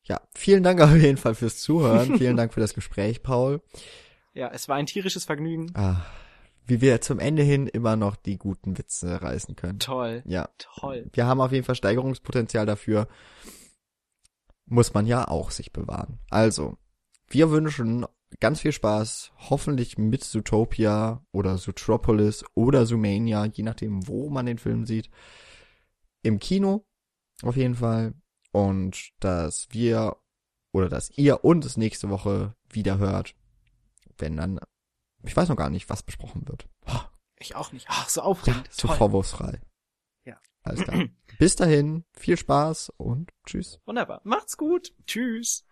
Ja, vielen Dank auf jeden Fall fürs Zuhören. vielen Dank für das Gespräch, Paul. Ja, es war ein tierisches Vergnügen. Ah, wie wir zum Ende hin immer noch die guten Witze reißen können. Toll. Ja, Toll. wir haben auf jeden Fall Steigerungspotenzial dafür. Muss man ja auch sich bewahren. Also, wir wünschen ganz viel Spaß, hoffentlich mit Zootopia oder Zootropolis oder Zoomania, je nachdem, wo man den Film sieht. Im Kino, auf jeden Fall. Und dass wir oder dass ihr uns nächste Woche wieder hört, wenn dann, ich weiß noch gar nicht, was besprochen wird. Ich auch nicht. Ach, so aufregend. So Toll. vorwurfsfrei. Ja. Alles klar. Bis dahin, viel Spaß und tschüss. Wunderbar. Macht's gut. Tschüss.